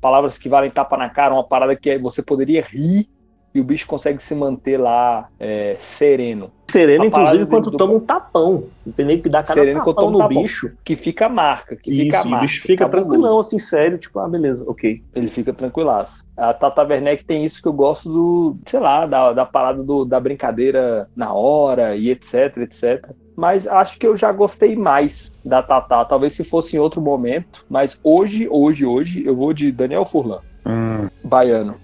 palavras que valem tapa na cara, uma parada que é- você poderia rir e o bicho consegue se manter lá é, sereno. Sereno, A inclusive, quando do- toma um tapão. Não tem nem que dar cada Sereno quando tapão toma no um tapão. bicho. Que fica a marca, que fica a Isso, e o marca. bicho fica cabuloso. tranquilão, assim, sério, tipo, ah, beleza, ok. Ele fica tranquilaço. A Tata Werneck tem isso que eu gosto do, sei lá, da, da parada do, da brincadeira na hora e etc, etc. Mas acho que eu já gostei mais da Tata, talvez se fosse em outro momento. Mas hoje, hoje, hoje, eu vou de Daniel Furlan, Hum, baiano.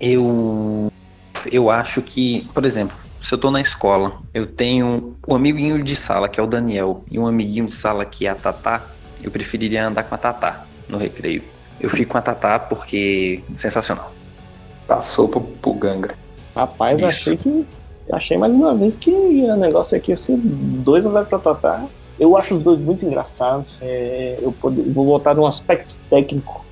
eu. Eu acho que, por exemplo, se eu tô na escola, eu tenho um amiguinho de sala, que é o Daniel, e um amiguinho de sala que é a Tatá, eu preferiria andar com a Tatá no recreio. Eu fico com a Tatá porque sensacional. Passou pro, pro Gangra. Rapaz, Isso. achei que. Achei mais uma vez que o negócio aqui ia ser 2x0 pra Tatá. Eu acho os dois muito engraçados. É, eu vou voltar num aspecto técnico,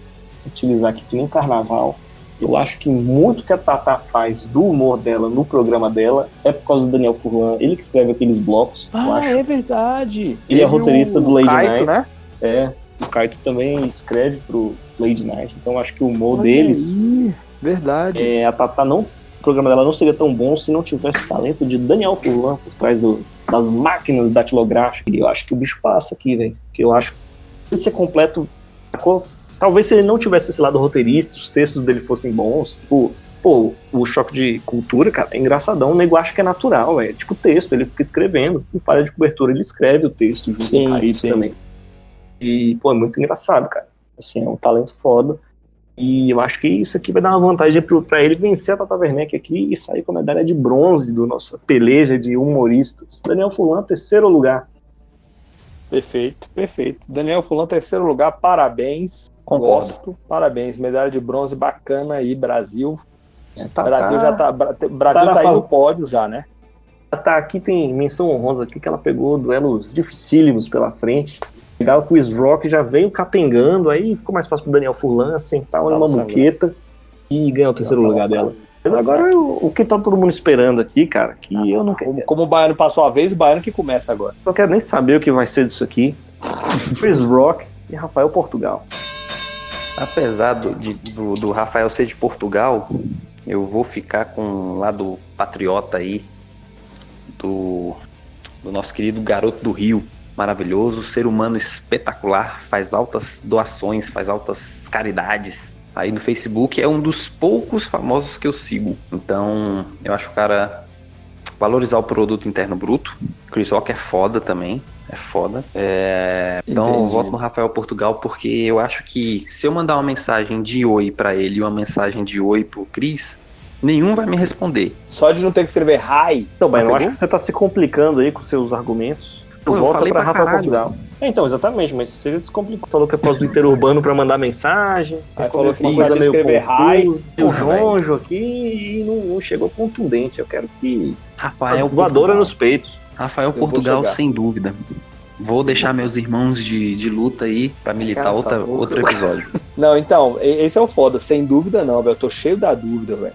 utilizar aqui que nem carnaval. Eu acho que muito que a Tatá faz do humor dela no programa dela é por causa do Daniel Furlan. Ele que escreve aqueles blocos, acho. é verdade. Ele é roteirista do Lady Kaito, Night. né? É, o Kaito também escreve pro Lady Night, então eu acho que o humor Olha deles. aí, Verdade. É, a Tatá não. O programa dela não seria tão bom se não tivesse o talento de Daniel Furlan por trás do- das máquinas datilográficas. E eu acho que o bicho passa aqui, velho. Que eu acho que esse é completo. sacou? Talvez se ele não tivesse esse lado roteirista, os textos dele fossem bons. Tipo, pô, o choque de cultura, cara, é engraçadão. O nego acha que é natural, velho. Tipo, texto, ele fica escrevendo. Em falha de cobertura, ele escreve o texto junto Sim, com o também. E, pô, é muito engraçado, cara. Assim, é um talento foda. E eu acho que isso aqui vai dar uma vantagem pra ele vencer a Tata Werneck aqui e sair com a medalha de bronze do nossa peleja de humoristas. Daniel Fulan, terceiro lugar. Perfeito, perfeito. Daniel Fulan, terceiro lugar, parabéns. Concordo. Gosto, parabéns. Medalha de bronze bacana aí, Brasil. É, tá, Brasil tá- já tá, Bra- Brasil tá tá aí fala- no pódio já, né? Tá, aqui tem menção honrosa aqui que ela pegou duelos dificílimos pela frente. Legal que o Chris Rock já veio capengando, aí ficou mais fácil pro Daniel Furlan sentar uma Nossa, muqueta e ganhar o terceiro lugar dela. Mas agora o, o que tá todo mundo esperando aqui, cara, que eu não quero, Como, como o Baiano passou a vez, o Baiano que começa agora. não quero nem saber o que vai ser disso aqui. Chris Rock e Rafael Portugal. Apesar do, de- do, do Rafael ser de Portugal, eu vou ficar com o lado patriota aí do, do nosso querido garoto do Rio. Maravilhoso, ser humano espetacular, faz altas doações, faz altas caridades. Aí no Facebook é um dos poucos famosos que eu sigo. Então, eu acho o cara valorizar o produto interno bruto. Chris Rock é foda também. É foda. É, Então eu voto no Rafael Portugal porque eu acho que se eu mandar uma mensagem de oi pra ele e uma mensagem de oi pro Chris, nenhum vai me responder. Só de não ter que escrever hi. Então, Baiano, eu acho que você tá se complicando aí com seus argumentos. Pô, volta pra pra Rafael caralho. Portugal. É, então, exatamente, mas você descomplicou. Falou que é por causa do interurbano pra mandar mensagem. Aí falou que não coisa meio. Tem o Jonjo aqui e não, não chegou contundente. Eu quero que. Rafael voadora nos peitos. Rafael Portugal, sem dúvida. Vou deixar meus irmãos de, de luta aí pra militar outra, boca. outro episódio. Não, então, esse é o foda, sem dúvida não, velho. Eu tô cheio da dúvida, velho.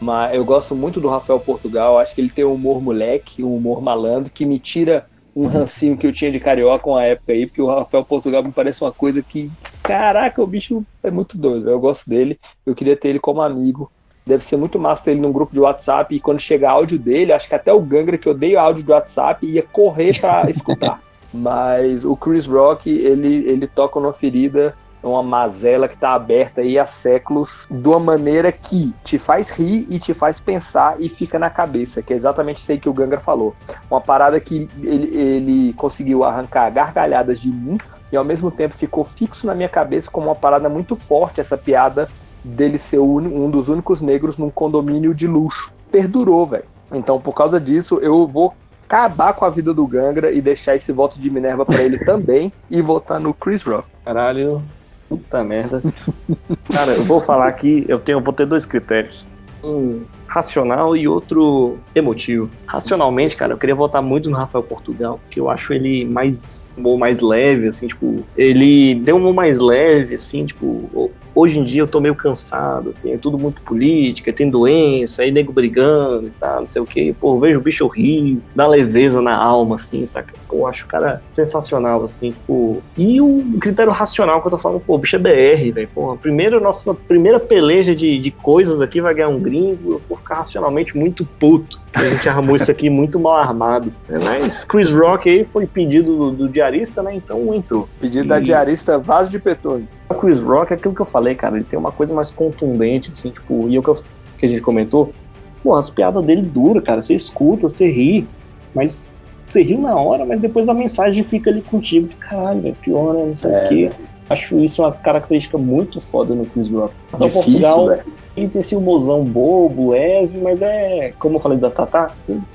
Mas eu gosto muito do Rafael Portugal, acho que ele tem um humor moleque, um humor malandro, que me tira um rancinho que eu tinha de carioca uma época aí, porque o Rafael Portugal me parece uma coisa que, caraca, o bicho é muito doido, eu gosto dele, eu queria ter ele como amigo. Deve ser muito massa ter ele num grupo de WhatsApp e quando chegar áudio dele, acho que até o Gangra, que odeia áudio do WhatsApp, ia correr pra escutar. Mas o Chris Rock, ele, ele toca numa ferida uma mazela que tá aberta aí há séculos de uma maneira que te faz rir e te faz pensar e fica na cabeça, que é exatamente isso aí que o Gangra falou. Uma parada que ele, ele conseguiu arrancar gargalhadas de mim e ao mesmo tempo ficou fixo na minha cabeça como uma parada muito forte essa piada dele ser um dos únicos negros num condomínio de luxo. Perdurou, velho. Então, por causa disso, eu vou acabar com a vida do Gangra e deixar esse voto de Minerva pra ele também e votar no Chris Rock. Caralho. Puta merda. Cara, eu vou falar aqui, eu tenho, vou ter dois critérios. Um racional e outro emotivo. Racionalmente, cara, eu queria votar muito no Rafael Portugal, porque eu acho ele mais mais leve, assim, tipo, ele deu um humor mais leve, assim, tipo, hoje em dia eu tô meio cansado, assim, é tudo muito política, tem doença, aí nego brigando e tal, não sei o quê. Pô, vejo o bicho rir, dá leveza na alma, assim, saca? Pô, eu acho o cara sensacional, assim, tipo. E o critério racional que eu tô falando, pô, o bicho é BR, velho. Pô, primeiro, nossa primeira peleja de, de coisas aqui vai ganhar um gringo, ficar racionalmente muito puto. A gente armou isso aqui muito mal armado. né? Mas Chris Rock aí foi pedido do, do diarista, né? Então entrou. Pedido da E- diarista Vaso de Petúnio. O Chris Rock é aquilo que eu falei, cara. Ele tem uma coisa mais contundente, assim, tipo, e é o que, eu- que a gente comentou. Pô, as piadas dele duram, cara. Você escuta, você ri, mas você riu na hora, mas depois a mensagem fica ali contigo. de, Caralho, velho, pior, né? Não sei É, o quê. Acho isso uma característica muito foda no Chris Rock. Difícil, Portugal, velho. Ele tem esse humorzão bobo, leve, mas é, como eu falei da Tatá,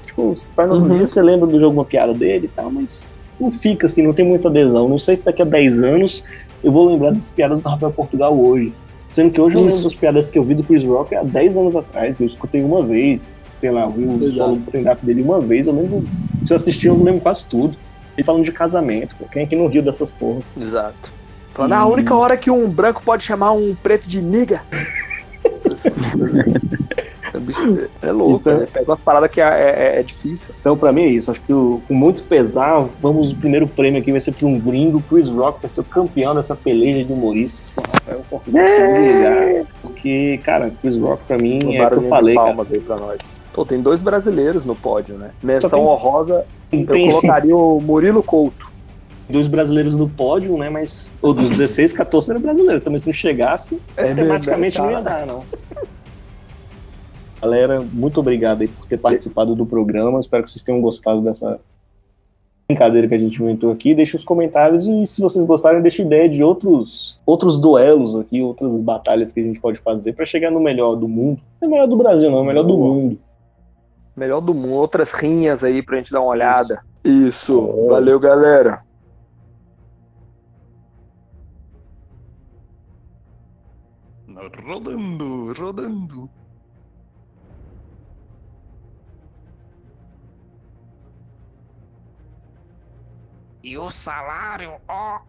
tipo, você vai no Uhum. dia, você lembra do jogo, uma piada dele e tal, mas não fica assim, não tem muita adesão. Não sei se daqui a 10 anos eu vou lembrar das piadas do Rafael Portugal hoje. Sendo que hoje eu Isso. lembro das piadas que eu vi do Chris Rock há 10 anos atrás. Eu escutei uma vez, sei lá, eu vi o Exato. solo de stand-up dele uma vez. Eu lembro, se eu assistir, eu lembro quase tudo. Ele falando de casamento, quem aqui não riu dessas porra? Exato. Falando, "Ah, a única hora que um branco pode chamar um preto de niga. É é louco, Então- né? Pega umas paradas que é, é- é difícil. Então, pra mim é isso. Acho que o- com muito pesar, vamos, o primeiro prêmio aqui vai ser para um gringo. Chris Rock vai ser o campeão dessa peleja de humoristas. Portugal, em segundo lugar. Porque, cara, Chris Rock pra mim Um é o que eu falei, cara. palmas aí pra nós. Pô, tem dois brasileiros no pódio, né? Menção tem- honrosa, eu Tem colocaria o Murilo Couto. Dois brasileiros no pódio, né? Mas o dos 16, 14 era brasileiro. Também se não chegasse, É não ia dar, não. Galera, muito obrigado aí por ter participado do programa. Espero que vocês tenham gostado dessa brincadeira que a gente inventou aqui. Deixe os comentários e se vocês gostarem, deixe ideia de outros, outros duelos aqui, outras batalhas que a gente pode fazer para chegar no melhor do mundo. Não é melhor do Brasil, não, é melhor do mundo. Melhor do mundo. Outras rinhas aí pra gente dar uma olhada. Isso. Boa. Valeu, galera. rodando, rodando. E o salário, ó,